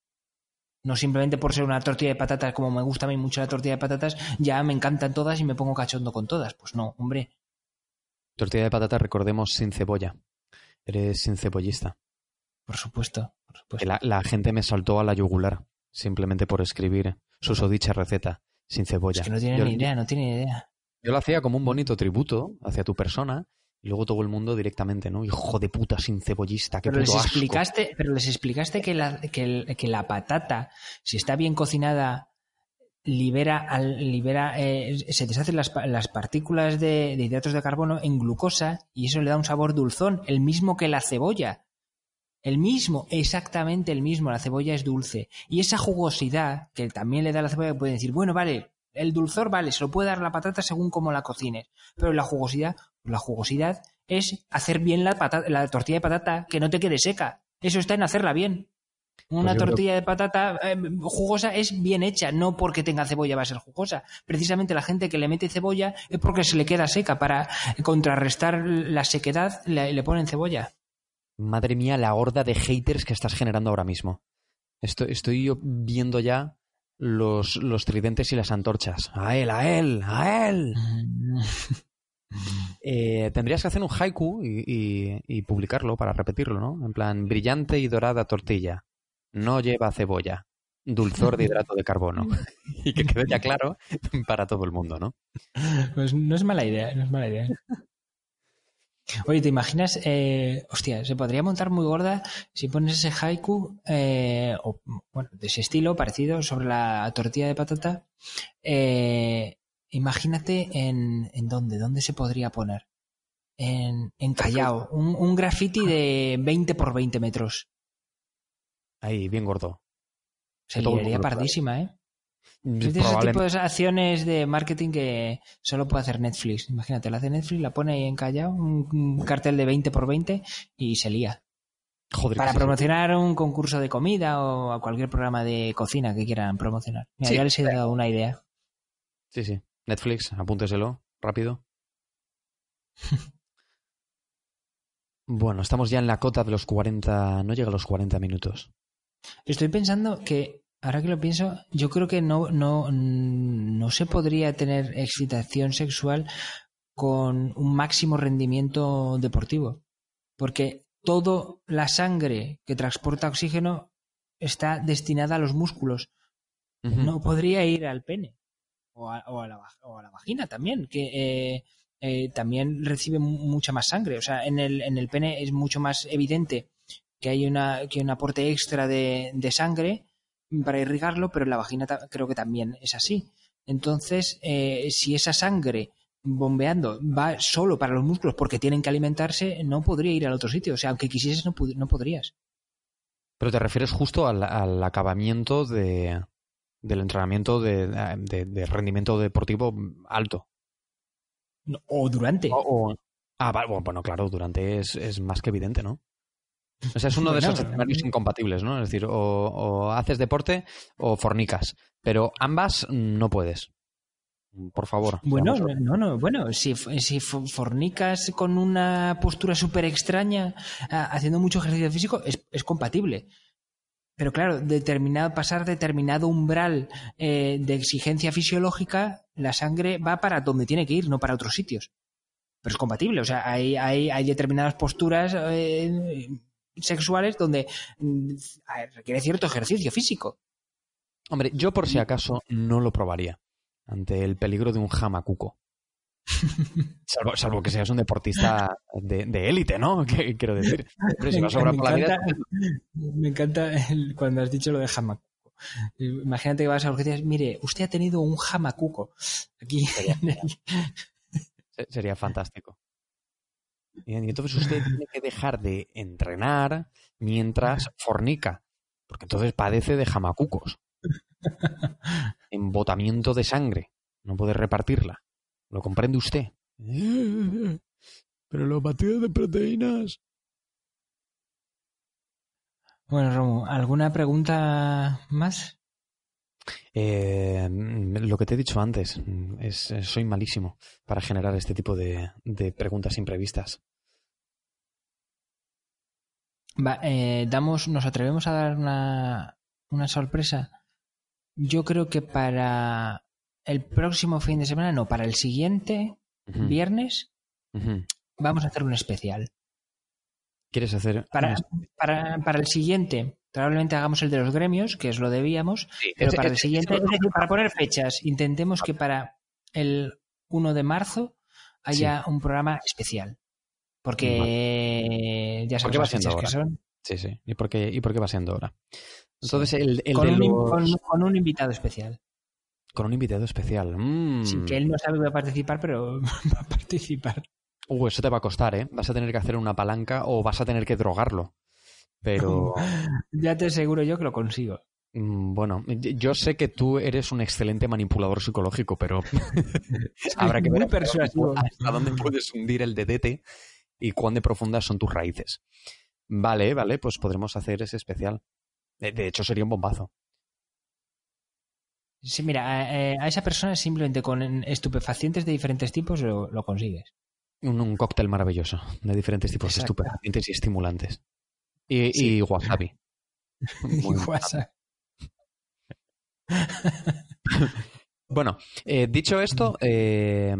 No simplemente por ser una tortilla de patatas, como me gusta a mí mucho la tortilla de patatas, ya me encantan todas y me pongo cachondo con todas. Pues no, hombre. Tortilla de patata, recordemos, sin cebolla. Eres sin cebollista. Por supuesto, por supuesto. la, la gente me saltó a la yugular simplemente por escribir susodicha receta sin cebolla. Es que no tiene yo, ni idea, no tiene ni idea. yo lo hacía como un bonito tributo hacia tu persona y luego todo el mundo directamente, ¿no? Hijo de puta sin cebollista, qué Pero les asco. explicaste, pero les explicaste que la, que, el- que la patata, si está bien cocinada, libera, al- libera eh, se deshacen las, las partículas de, de hidratos de carbono en glucosa y eso le da un sabor dulzón, el mismo que la cebolla. El mismo, exactamente el mismo. La cebolla es dulce. Y esa jugosidad que también le da la cebolla, puede decir, bueno, vale, el dulzor, vale, se lo puede dar la patata según cómo la cocines. Pero la jugosidad, la jugosidad es hacer bien la, patata, la tortilla de patata, que no te quede seca. Eso está en hacerla bien. Una Pues creo- tortilla de patata eh, jugosa es bien hecha, no porque tenga cebolla va a ser jugosa. Precisamente la gente que le mete cebolla es porque se le queda seca. Para contrarrestar la sequedad le, le ponen cebolla. Madre mía, la horda de haters que estás generando ahora mismo. Estoy, estoy yo viendo ya los, los tridentes y las antorchas. A él, a él, a él. Eh, tendrías que hacer un haiku y, publicarlo para repetirlo, ¿no? En plan, brillante y dorada tortilla. No lleva cebolla. Dulzor de hidrato de carbono. y que quede ya claro para todo el mundo, ¿no? Pues no es mala idea, no es mala idea. Oye, ¿te imaginas? Eh, hostia, se podría montar muy gorda si pones ese haiku, eh, bueno, de ese estilo, parecido, sobre la tortilla de patata. Eh, imagínate en, en dónde, dónde se podría poner. En, en Callao, un, un graffiti de 20 por 20 metros. Ahí, bien gordo. Se liaría pardísima, ¿eh? Es de ese Probablemente- tipo de acciones de marketing que solo puede hacer Netflix. Imagínate, la hace Netflix, la pone ahí en Callao, un, cartel de 20 por 20 y se lía. Joder, Para promocionar un concurso de comida o a cualquier programa de cocina que quieran promocionar. Mira, Sí. ya les he dado una idea. Sí, sí. Netflix, apúnteselo, rápido. bueno, estamos ya en la cota de los 40, no llega a los 40 minutos. Estoy pensando que, ahora que lo pienso, yo creo que no, no, no se podría tener excitación sexual con un máximo rendimiento deportivo. Porque toda la sangre que transporta oxígeno está destinada a los músculos. No podría ir al pene. O a, la, o a la vagina también, que eh, eh, también recibe mu- mucha más sangre. O sea, en el, en el pene es mucho más evidente que hay una, que un aporte extra de, de sangre para irrigarlo, pero en la vagina creo que también es así. Entonces, eh, si esa sangre bombeando va solo para los músculos porque tienen que alimentarse, no podría ir al otro sitio. O sea, aunque quisieses, no, no podrías. Pero te refieres justo al, al acabamiento de, del entrenamiento de, de- de rendimiento deportivo alto. No, O durante. O- o- ah, bueno, claro, durante es, es más que evidente, ¿no? O sea, es uno de esos escenarios incompatibles, ¿no? Es decir, o, o haces deporte o fornicas. Pero ambas no puedes. Por favor. Bueno, no, no, bueno, si, si fornicas con una postura súper extraña, ah, haciendo mucho ejercicio físico, es, es compatible. Pero claro, determinado, pasar determinado umbral eh, de exigencia fisiológica, la sangre va para donde tiene que ir, no para otros sitios. Pero es compatible, o sea, hay, hay, determinadas posturas eh, sexuales donde mm, requiere cierto ejercicio físico. Hombre, yo por si acaso no lo probaría ante el peligro de un jamacuco. Salvo, salvo que seas un deportista de de élite, ¿no? Que- Quiero decir. Hombre, si vas a sobrar me, por la vida, encanta, me encanta el- cuando has dicho lo de jamacuco. Imagínate que vas a urgencias, mire, usted ha tenido un jamacuco aquí. el- sería fantástico. Y entonces usted tiene que dejar de entrenar mientras fornica, porque entonces padece de jamacucos. Embotamiento de sangre. No puede repartirla. ¿Lo comprende usted? Pero los batidos de proteínas. Bueno, Romo, ¿alguna pregunta más? Eh, lo que te he dicho antes, es, soy malísimo para generar este tipo de, de preguntas imprevistas. Va, eh, damos, nos atrevemos a dar una, una sorpresa. Yo creo que para el próximo fin de semana, no, para el siguiente viernes, vamos a hacer un especial. ¿Quieres hacer? Para, para, para el siguiente, probablemente hagamos el de los gremios, que es lo debíamos, Sí, pero ese- para el siguiente, ese- es decir, para poner fechas, intentemos que para el 1 de marzo haya un programa especial. Porque ya ¿Por sabes qué va las siendo fechas que ahora? son. Sí, sí. ¿Y por qué, y por qué va siendo ahora? Entonces, el, el Con de un, in- los- con- con un invitado especial. Con un invitado especial. Mm. Sí, que él no sabe que va a participar, pero va a participar. Uh, eso te va a costar, ¿eh? Vas a tener que hacer una palanca o vas a tener que drogarlo. Pero, Ya te aseguro yo que lo consigo. mm, bueno, yo sé que tú eres un excelente manipulador psicológico, pero habrá que muy ver persuasivo. dónde- hasta dónde puedes hundir el dedete y cuán de profundas son tus raíces. Vale, vale, pues podremos hacer ese especial. De, de hecho, sería un bombazo. Sí, mira, a, eh, a esa persona simplemente con estupefacientes de diferentes tipos lo, lo consigues. Un, un cóctel maravilloso de diferentes tipos de estupefacientes y estimulantes. Y, Sí. y wasabi. Y. Bueno, eh, dicho esto, eh,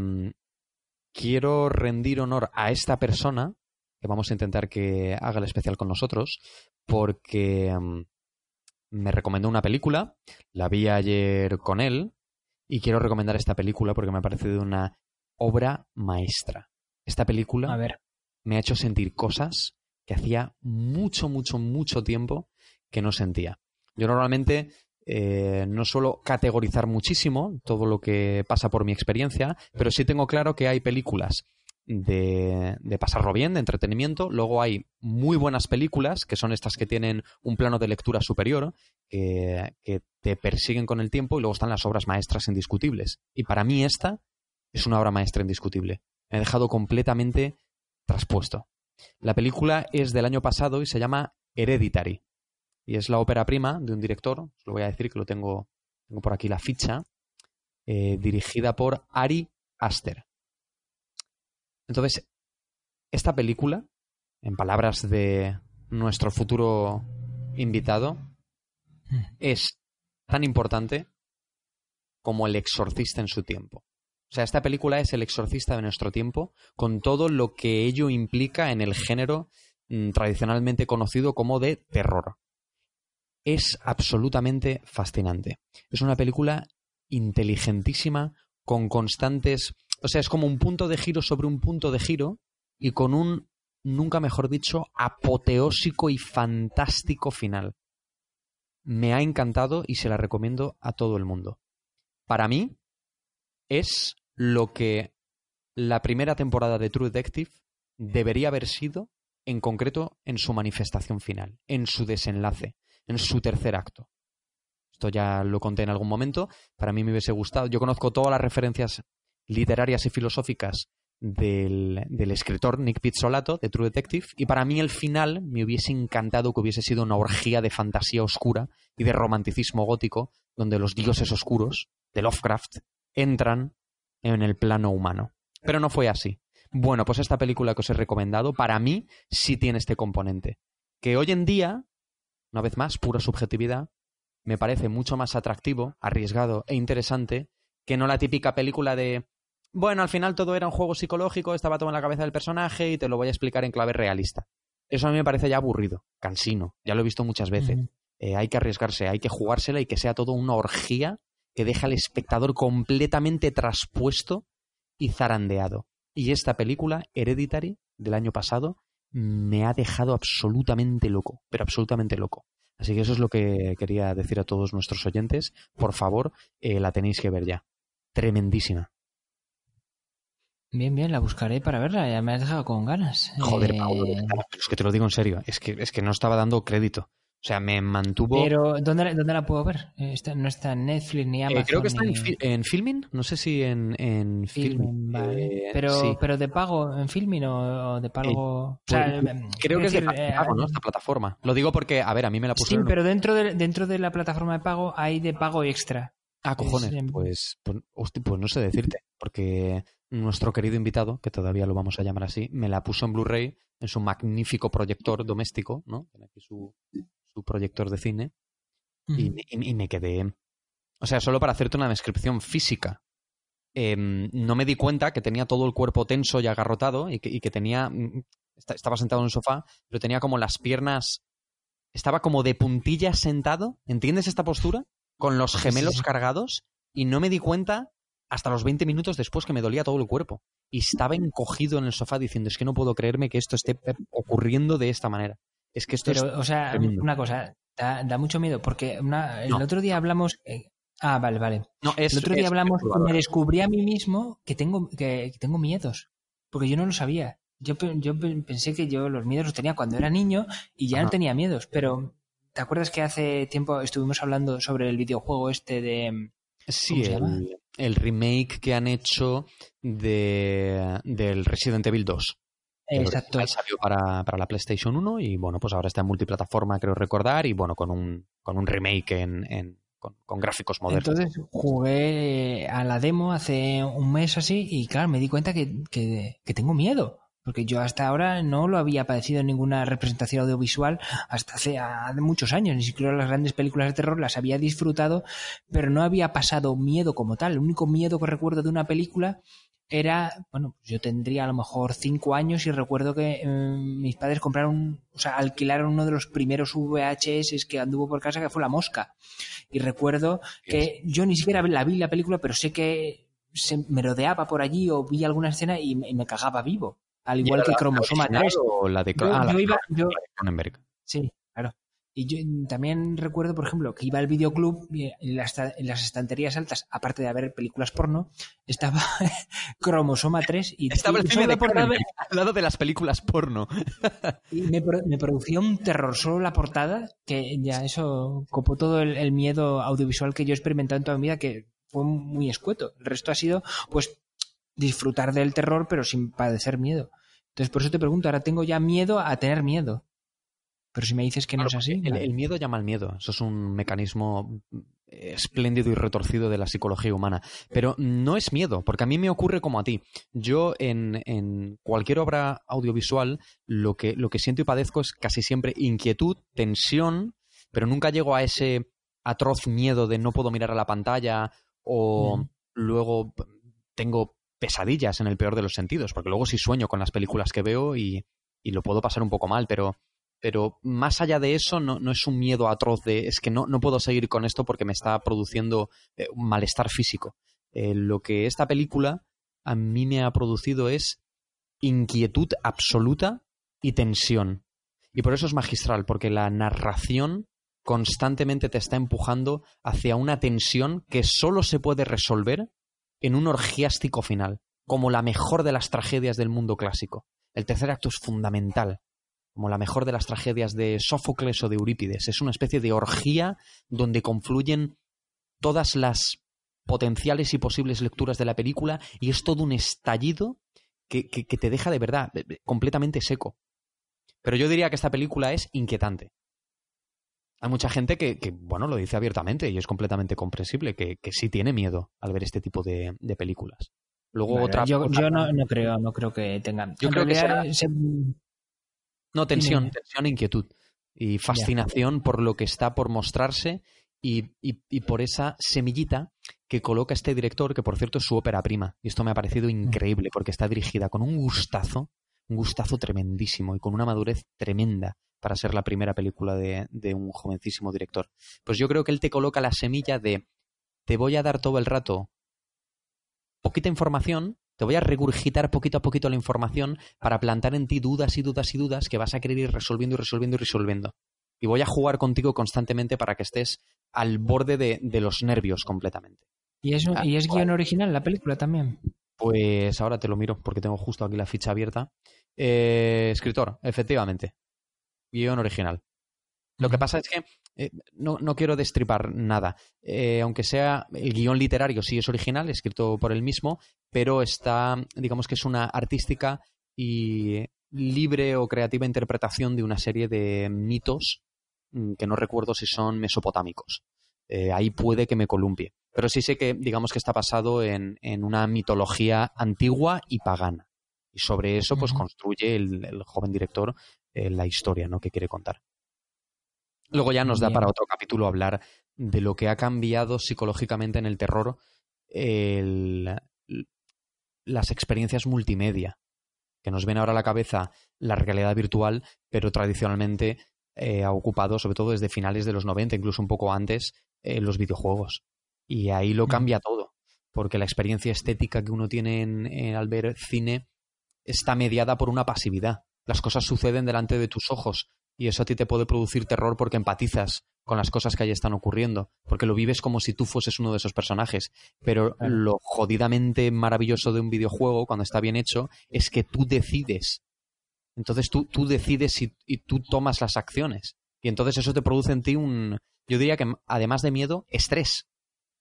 quiero rendir honor a esta persona, que vamos a intentar que haga el especial con nosotros, porque mm, me recomendó una película, la vi ayer con él, y quiero recomendar esta película porque me ha parecido una obra maestra. Esta película A ver, me ha hecho sentir cosas que hacía mucho, mucho, mucho tiempo que no sentía. Yo normalmente eh, no suelo categorizar muchísimo todo lo que pasa por mi experiencia, pero sí tengo claro que hay películas de, pasarlo bien, de entretenimiento. Luego hay muy buenas películas, que son estas que tienen un plano de lectura superior, que, que te persiguen con el tiempo, y luego están las obras maestras indiscutibles. Y para mí esta es una obra maestra indiscutible. Me ha dejado completamente traspuesto. La película es del año pasado y se llama Hereditary. Y es la ópera prima de un director, os lo voy a decir que lo tengo, tengo por aquí la ficha, eh, dirigida por Ari Aster. Entonces, esta película, en palabras de nuestro futuro invitado, es tan importante como el exorcista en su tiempo. O sea, esta película es el exorcista de nuestro tiempo, con todo lo que ello implica en el género mm, tradicionalmente conocido como de terror. Es absolutamente fascinante. Es una película inteligentísima, con constantes... O sea, es como un punto de giro sobre un punto de giro y con un, nunca mejor dicho, apoteósico y fantástico final. Me ha encantado y se la recomiendo a todo el mundo. Para mí, es lo que la primera temporada de True Detective debería haber sido, en concreto en su manifestación final, en su desenlace, en su tercer acto. Esto ya lo conté en algún momento. Para mí me hubiese gustado. Yo conozco todas las referencias literarias y filosóficas del, del escritor Nick Pizzolato de True Detective y para mí el final me hubiese encantado que hubiese sido una orgía de fantasía oscura y de romanticismo gótico donde los dioses oscuros de Lovecraft entran en el plano humano. Pero no fue así. Bueno, pues esta película que os he recomendado, para mí sí tiene este componente. Que hoy en día, una vez más, pura subjetividad, me parece mucho más atractivo, arriesgado e interesante que no la típica película de, bueno, al final todo era un juego psicológico, estaba todo en la cabeza del personaje y te lo voy a explicar en clave realista. Eso a mí me parece ya aburrido, cansino, ya lo he visto muchas veces. Eh, hay que arriesgarse, hay que jugársela y que sea todo una orgía que deja al espectador completamente traspuesto y zarandeado. Y esta película, Hereditary, del año pasado, me ha dejado absolutamente loco, pero absolutamente loco. Así que eso es lo que quería decir a todos nuestros oyentes. Por favor, eh, la tenéis que ver ya. Tremendísima. Bien, bien, la buscaré para verla. Ya me has dejado con ganas. Joder, Eh, Pablo, es que te lo digo en serio. Es que, es que no estaba dando crédito. O sea, me mantuvo. Pero, ¿dónde, ¿dónde la puedo ver? Eh, está- no está en Netflix ni Eh, Amazon. creo que está en, ni- en Filmin. No sé si en, en Filmin. Vale. Eh, pero, sí. pero de pago en Filmin o, o de pago. o sea, Pues, em, Creo que es de eh, pago, ¿no? Esta plataforma. Lo digo porque, a ver, a mí me la Sí, pusieron. pero dentro de, dentro de la plataforma de pago hay de pago extra. Ah, cojones, pues, pues, pues no sé decirte, porque nuestro querido invitado, que todavía lo vamos a llamar así, me la puso en Blu-ray en su magnífico proyector doméstico, ¿no? Tiene aquí su, su proyector de cine y, y- y me quedé. O sea, solo para hacerte una descripción física. em, no me di cuenta que tenía todo el cuerpo tenso y agarrotado y que, y que tenía. mm, esta- Estaba sentado en un sofá, pero tenía como las piernas. Estaba como de puntillas sentado. ¿Entiendes esta postura? Con los gemelos sí. cargados. Y no me di cuenta hasta los 20 minutos después que me dolía todo el cuerpo. Y estaba encogido en el sofá diciendo: Es que no puedo creerme que esto esté ocurriendo de esta manera. Es que esto es. Pero, o sea, tremendo. una cosa, da, da mucho miedo, porque una- el No. otro día hablamos. eh, ah, vale, vale. No, es, El otro día es hablamos me descubrí a mí mismo que tengo, que, que tengo miedos. Porque yo no lo sabía. Yo, yo pe- pensé que yo los miedos los tenía cuando era niño y ya Ajá. no tenía miedos. Pero, ¿te acuerdas que hace tiempo estuvimos hablando sobre el videojuego este de. Sí, ¿Cómo se llama? el, el remake que han hecho de, del Resident Evil 2. El Exacto. Salió para, para la PlayStation 1 y bueno, pues ahora está en multiplataforma, creo recordar, y bueno, con un, con un remake en, en- con, con gráficos modernos. Entonces jugué a la demo hace un mes así y claro, me di cuenta que, que- que tengo miedo. Porque yo hasta ahora no lo había padecido en ninguna representación audiovisual hasta hace ah, muchos años. Ni siquiera las grandes películas de terror las había disfrutado, pero no había pasado miedo como tal. El único miedo que recuerdo de una película era, bueno, yo tendría a lo mejor cinco años y recuerdo que eh, mis padres compraron, o sea, alquilaron uno de los primeros VHS que anduvo por casa, que fue La Mosca. Y recuerdo que yo ni siquiera la vi la película, pero sé que se me rodeaba por allí o vi alguna escena y me cagaba vivo. Al ¿Y igual que la- la Cromosoma original 3. o la de Yo- ah, la yo de iba- yo- Cronenberg? Sí, claro. Y yo también recuerdo, por ejemplo, que iba al videoclub y en las, en las estanterías altas, aparte de haber películas porno, estaba Cromosoma 3 y, Estaba el cine de la portada al lado de las películas porno. y me producía un terror solo la portada, que ya eso copó todo el, el miedo audiovisual que yo he experimentado en toda mi vida, que fue muy escueto. El resto ha sido, pues, disfrutar del terror, pero sin padecer miedo. Entonces, por eso te pregunto, ahora tengo ya miedo a tener miedo. Pero si me dices que no Claro, es así, El, miedo llama al miedo. Eso es un mecanismo eh, espléndido y retorcido de la psicología humana. Pero no es miedo, porque a mí me ocurre como a ti. Yo en, en cualquier obra audiovisual lo que, lo que siento y padezco es casi siempre inquietud, tensión, pero nunca llego a ese atroz miedo de no puedo mirar a la pantalla o Mm. luego tengo pesadillas en el peor de los sentidos, porque luego sí sueño con las películas que veo y, y lo puedo pasar un poco mal, pero pero más allá de eso no, no es un miedo atroz de es que no, no puedo seguir con esto porque me está produciendo eh, un malestar físico. Eh, lo que esta película a mí me ha producido es inquietud absoluta y tensión. Y por eso es magistral, porque la narración constantemente te está empujando hacia una tensión que solo se puede resolver en un orgiástico final, como la mejor de las tragedias del mundo clásico. El tercer acto es fundamental, como la mejor de las tragedias de Sófocles o de Eurípides. Es una especie de orgía donde confluyen todas las potenciales y posibles lecturas de la película y es todo un estallido que, que- te deja de verdad completamente seco. Pero yo diría que esta película es inquietante. Hay mucha gente que, que, bueno, lo dice abiertamente y es completamente comprensible, que, que sí tiene miedo al ver este tipo de, de películas. Luego otra, yo, otra- yo no, no creo, no creo que tengan. Yo En creo que realidad, será- se- No, tensión, tensión e inquietud. Y fascinación por lo que está por mostrarse y, y- y por esa semillita que coloca este director, que por cierto es su ópera prima. Y esto me ha parecido increíble porque está dirigida con un gustazo, un gustazo tremendísimo y con una madurez tremenda para ser la primera película de, de un jovencísimo director. Pues yo creo que él te coloca la semilla de te voy a dar todo el rato poquita información, te voy a regurgitar poquito a poquito la información para plantar en ti dudas y dudas y dudas que vas a querer ir resolviendo y resolviendo y resolviendo. Y voy a jugar contigo constantemente para que estés al borde de, de los nervios completamente. ¿Y, es, Ah, ¿Y es guion original la película también? Pues ahora te lo miro porque tengo justo aquí la ficha abierta. Eh, escritor, efectivamente. Guión original. Lo que pasa es que eh, no, no quiero destripar nada. Eh, aunque sea el guion literario, sí es original, escrito por él mismo, pero está, digamos que es una artística y libre o creativa interpretación de una serie de mitos mm, que no recuerdo si son mesopotámicos. Eh, ahí puede que me columpie. Pero sí sé que, digamos que está basado en, una mitología antigua y pagana. Y sobre eso, pues construye el, joven director eh, la historia ¿no? que quiere contar. Luego ya nos da para otro capítulo hablar de lo que ha cambiado psicológicamente en el terror las experiencias multimedia, que nos ven ahora a la cabeza la realidad virtual, pero tradicionalmente eh, ha ocupado, sobre todo desde finales de los 90, incluso un poco antes, eh, los videojuegos. Y ahí lo cambia todo, porque la experiencia estética que uno tiene al ver cine está mediada por una pasividad. Las cosas suceden delante de tus ojos y eso a ti te puede producir terror porque empatizas con las cosas que ahí están ocurriendo, porque lo vives como si tú fueses uno de esos personajes. Pero lo jodidamente maravilloso de un videojuego, cuando está bien hecho, es que tú decides. Entonces tú, tú decides y, y tú tomas las acciones. Y entonces eso te produce en ti un, yo diría que además de miedo, estrés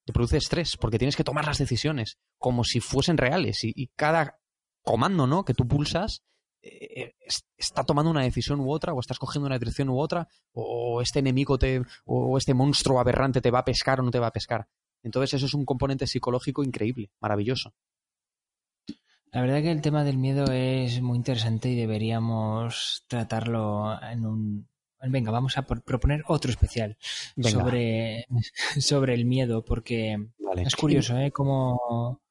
te produce estrés porque tienes que tomar las decisiones como si fuesen reales y, cada comando ¿no? que tú pulsas eh, está tomando una decisión u otra o estás cogiendo una dirección u otra o este enemigo te o este monstruo aberrante te va a pescar o no te va a pescar. Entonces eso es un componente psicológico increíble, maravilloso. La verdad que el tema del miedo es muy interesante y deberíamos tratarlo en un Venga, vamos a proponer otro especial sobre, sobre el miedo, porque es curioso ¿eh? cómo,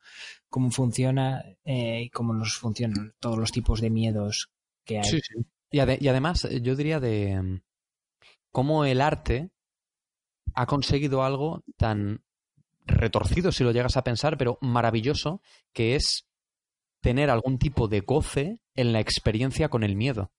cómo funciona eh, y cómo nos funcionan todos los tipos de miedos que hay. Y, y, además, eh, yo diría de mm, cómo el arte ha conseguido algo tan retorcido, si lo llegas a pensar, pero maravilloso, que es tener algún tipo de goce en la experiencia con el miedo.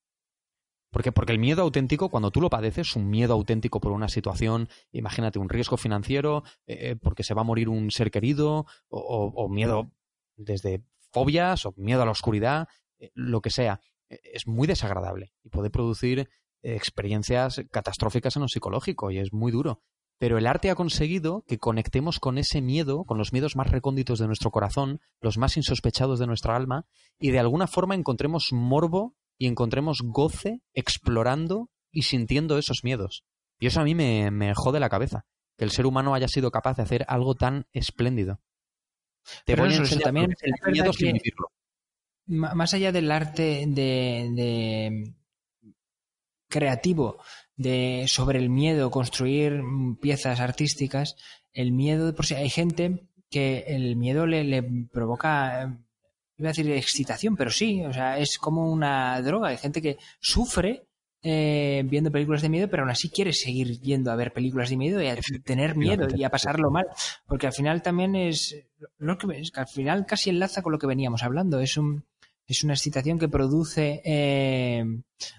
Porque, porque el miedo auténtico, cuando tú lo padeces, un miedo auténtico por una situación, imagínate un riesgo financiero, eh, eh, porque se va a morir un ser querido, o, miedo desde fobias, o miedo a la oscuridad, eh, lo que sea, es muy desagradable y puede producir experiencias catastróficas en lo psicológico y es muy duro. Pero el arte ha conseguido que conectemos con ese miedo, con los miedos más recónditos de nuestro corazón, los más insospechados de nuestra alma, y de alguna forma encontremos morbo y encontremos goce explorando y sintiendo esos miedos. Y eso a mí me, me jode la cabeza, que el ser humano haya sido capaz de hacer algo tan espléndido. Te voy a enseñar también el miedo sin vivirlo. Más allá del arte de, de creativo de sobre el miedo construir piezas artísticas, el miedo de por sí hay gente que el miedo le, le provoca iba a decir excitación, pero sí, o sea, es como una droga. Hay gente que sufre eh, viendo películas de miedo, pero aún así quiere seguir yendo a ver películas de miedo y a tener miedo y a pasarlo mal. Porque al final también es, lo que, es que al final casi enlaza con lo que veníamos hablando. Es un, es una excitación que produce eh,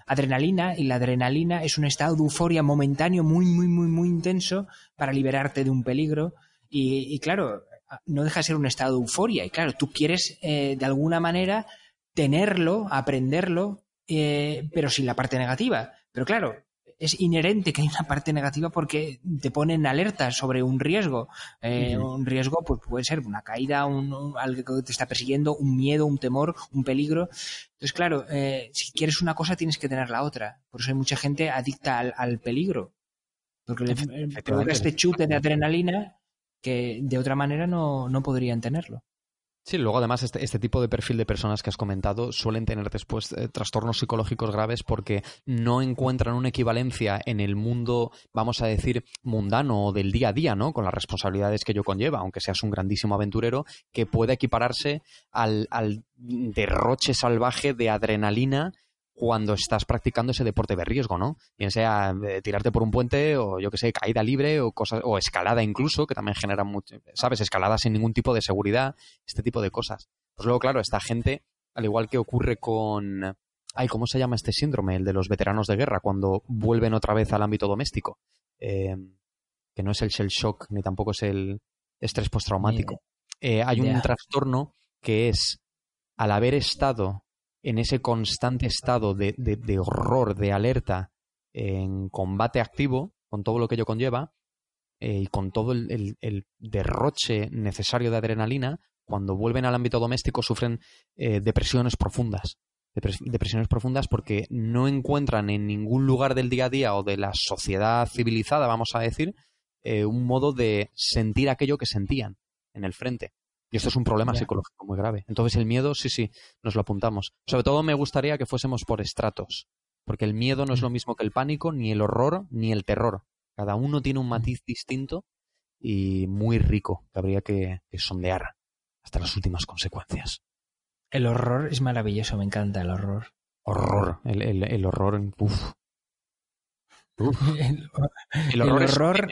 adrenalina y la adrenalina es un estado de euforia momentáneo muy, muy, muy, muy intenso para liberarte de un peligro. Y, y claro, no deja de ser un estado de euforia. Y claro, tú quieres eh, de alguna manera tenerlo, aprenderlo, eh, pero sin la parte negativa. Pero claro, es inherente que hay una parte negativa porque te pone en alerta sobre un riesgo. Eh, un riesgo pues, puede ser una caída, un, algo que te está persiguiendo, un miedo, un temor, un peligro. Entonces, claro, si quieres una cosa tienes que tener la otra. Por eso hay mucha gente adicta al, peligro. Porque le provoca este chute de adrenalina que de otra manera no, no podrían tenerlo. Sí, luego además este, este, tipo de perfil de personas que has comentado suelen tener después eh, trastornos psicológicos graves porque no encuentran una equivalencia en el mundo, vamos a decir, mundano o del día a día, ¿no? Con las responsabilidades que ello conlleva, aunque seas un grandísimo aventurero, que pueda equipararse al, al derroche salvaje de adrenalina cuando estás practicando ese deporte de riesgo, ¿no? Bien sea eh, tirarte por un puente o yo que sé, caída libre o cosas o escalada incluso, que también genera mucho, sabes, escalada sin ningún tipo de seguridad, este tipo de cosas. Pues luego, claro, esta gente, al igual que ocurre con ay, ¿cómo se llama este síndrome? El de los veteranos de guerra, cuando vuelven otra vez al ámbito doméstico. Eh, que no es el shell shock ni tampoco es el estrés postraumático. Eh, hay un trastorno que es al haber estado en ese constante estado de, horror, de alerta, en combate activo, con todo lo que ello conlleva, eh, y con todo el, derroche necesario de adrenalina, cuando vuelven al ámbito doméstico sufren eh, depresiones profundas. depresiones profundas porque no encuentran en ningún lugar del día a día o de la sociedad civilizada, vamos a decir, eh, un modo de sentir aquello que sentían en el frente. Y esto es un problema psicológico muy grave. Entonces el miedo, sí, sí, nos lo apuntamos. Sobre todo me gustaría que fuésemos por estratos, porque el miedo no es lo mismo que el pánico, ni el horror, ni el terror. Cada uno tiene un matiz distinto y muy rico que habría que, sondear hasta las últimas consecuencias. El horror es maravilloso, me encanta el horror. Horror, el, el, horror, uf. El, horror,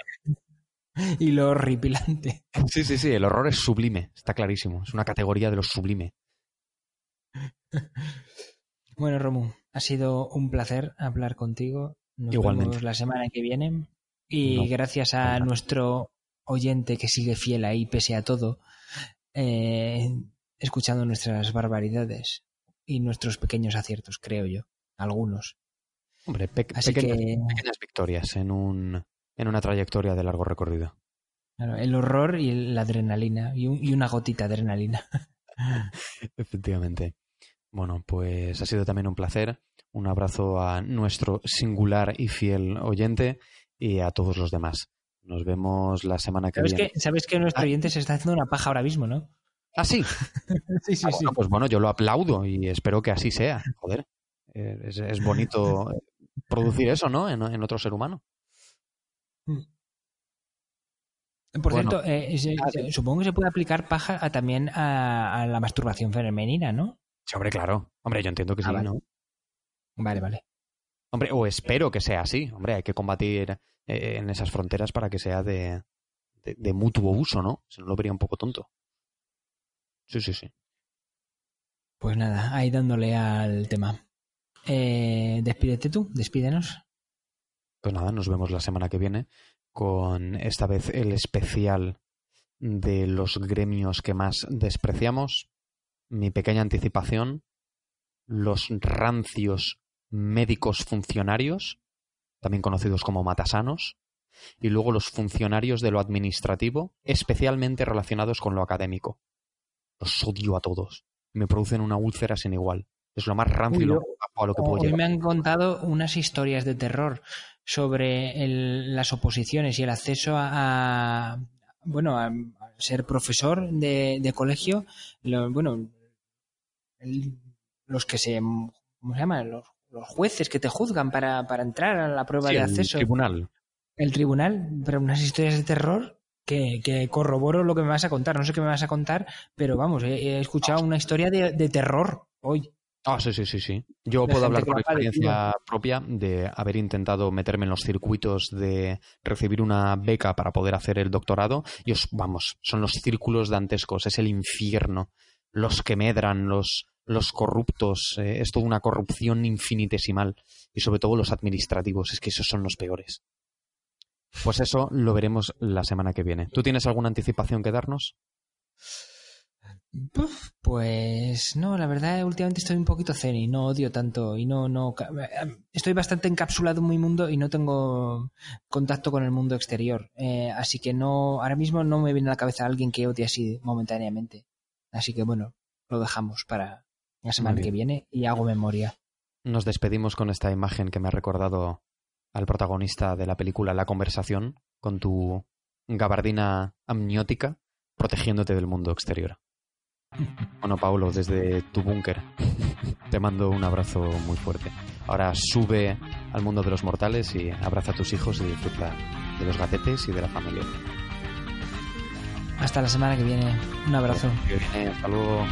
y lo horripilante. Sí, sí, sí, el horror es sublime, está clarísimo. Es una categoría de lo sublime. Bueno, Romu, ha sido un placer hablar contigo. Nos Igualmente. vemos la semana que viene. Y gracias a nuestro oyente que sigue fiel ahí pese a todo, eh, escuchando nuestras barbaridades y nuestros pequeños aciertos, creo yo. Algunos. Hombre, pequeñas, pequeñas victorias en un, en una trayectoria de largo recorrido. el horror y la adrenalina, y, una gotita de adrenalina. Efectivamente. Bueno, pues ha sido también un placer. Un abrazo a nuestro singular y fiel oyente y a todos los demás. Nos vemos la semana que viene. Sabes que nuestro ah. oyente se está haciendo una paja ahora mismo, ¿no? Ah, sí. sí, sí, ah, sí. pues bueno, yo lo aplaudo y espero que así sea. Joder. Es, bonito producir eso, ¿no? en otro ser humano. Mm. Por cierto, eh, ah, supongo que se puede aplicar paja también a, la masturbación femenina, ¿no? Sí, hombre, claro. Hombre, yo entiendo que ah, sí, vale. ¿no? Vale, vale. Hombre, o espero que sea así. Hombre, hay que combatir eh, en esas fronteras para que sea de, de, mutuo uso, ¿no? Si no lo vería un poco tonto. Sí, sí, sí. Pues nada, ahí dándole al tema. Eh, despídete tú, despídenos. Pues nada, nos vemos la semana que viene con esta vez el especial de los gremios que más despreciamos. Mi pequeña anticipación, los rancios médicos funcionarios, también conocidos como matasanos, y luego los funcionarios de lo administrativo, especialmente relacionados con lo académico. Los odio a todos. Me producen una úlcera sin igual. Es lo más rancio a lo que puedo Hoy me han contado unas historias de terror sobre las oposiciones y el acceso a, bueno, a, ser profesor de, colegio, bueno, los que se, ¿cómo se llama? Los, jueces que te juzgan para, entrar a la prueba de acceso. El tribunal. El tribunal, pero unas historias de terror que, que, corroboro lo que me vas a contar. No sé qué me vas a contar, pero vamos, he, escuchado una historia de terror hoy. Ah, sí, sí, sí, sí. Yo puedo hablar por experiencia propia de haber intentado meterme en los circuitos de recibir una beca para poder hacer el doctorado. Y os, vamos, son los círculos dantescos, es el infierno. Los que medran, los, los corruptos, eh, es toda una corrupción infinitesimal. Y sobre todo los administrativos, es que esos son los peores. Pues eso lo veremos la semana que viene. ¿Tú tienes alguna anticipación que darnos? Pues no, la verdad últimamente estoy un poquito zen y no odio tanto y no no estoy bastante encapsulado en mi mundo y no tengo contacto con el mundo exterior, eh, así que no ahora mismo no me viene a la cabeza alguien que odie así momentáneamente, así que bueno lo dejamos para la semana que viene y hago memoria. Nos despedimos con esta imagen que me ha recordado al protagonista de la película La conversación con tu gabardina amniótica protegiéndote del mundo exterior. Bueno, Paulo, desde tu búnker te mando un abrazo muy fuerte. Ahora sube al mundo de los mortales y abraza a tus hijos y disfruta de los gatetes y de la familia. Hasta la semana que viene. Un abrazo. hasta luego.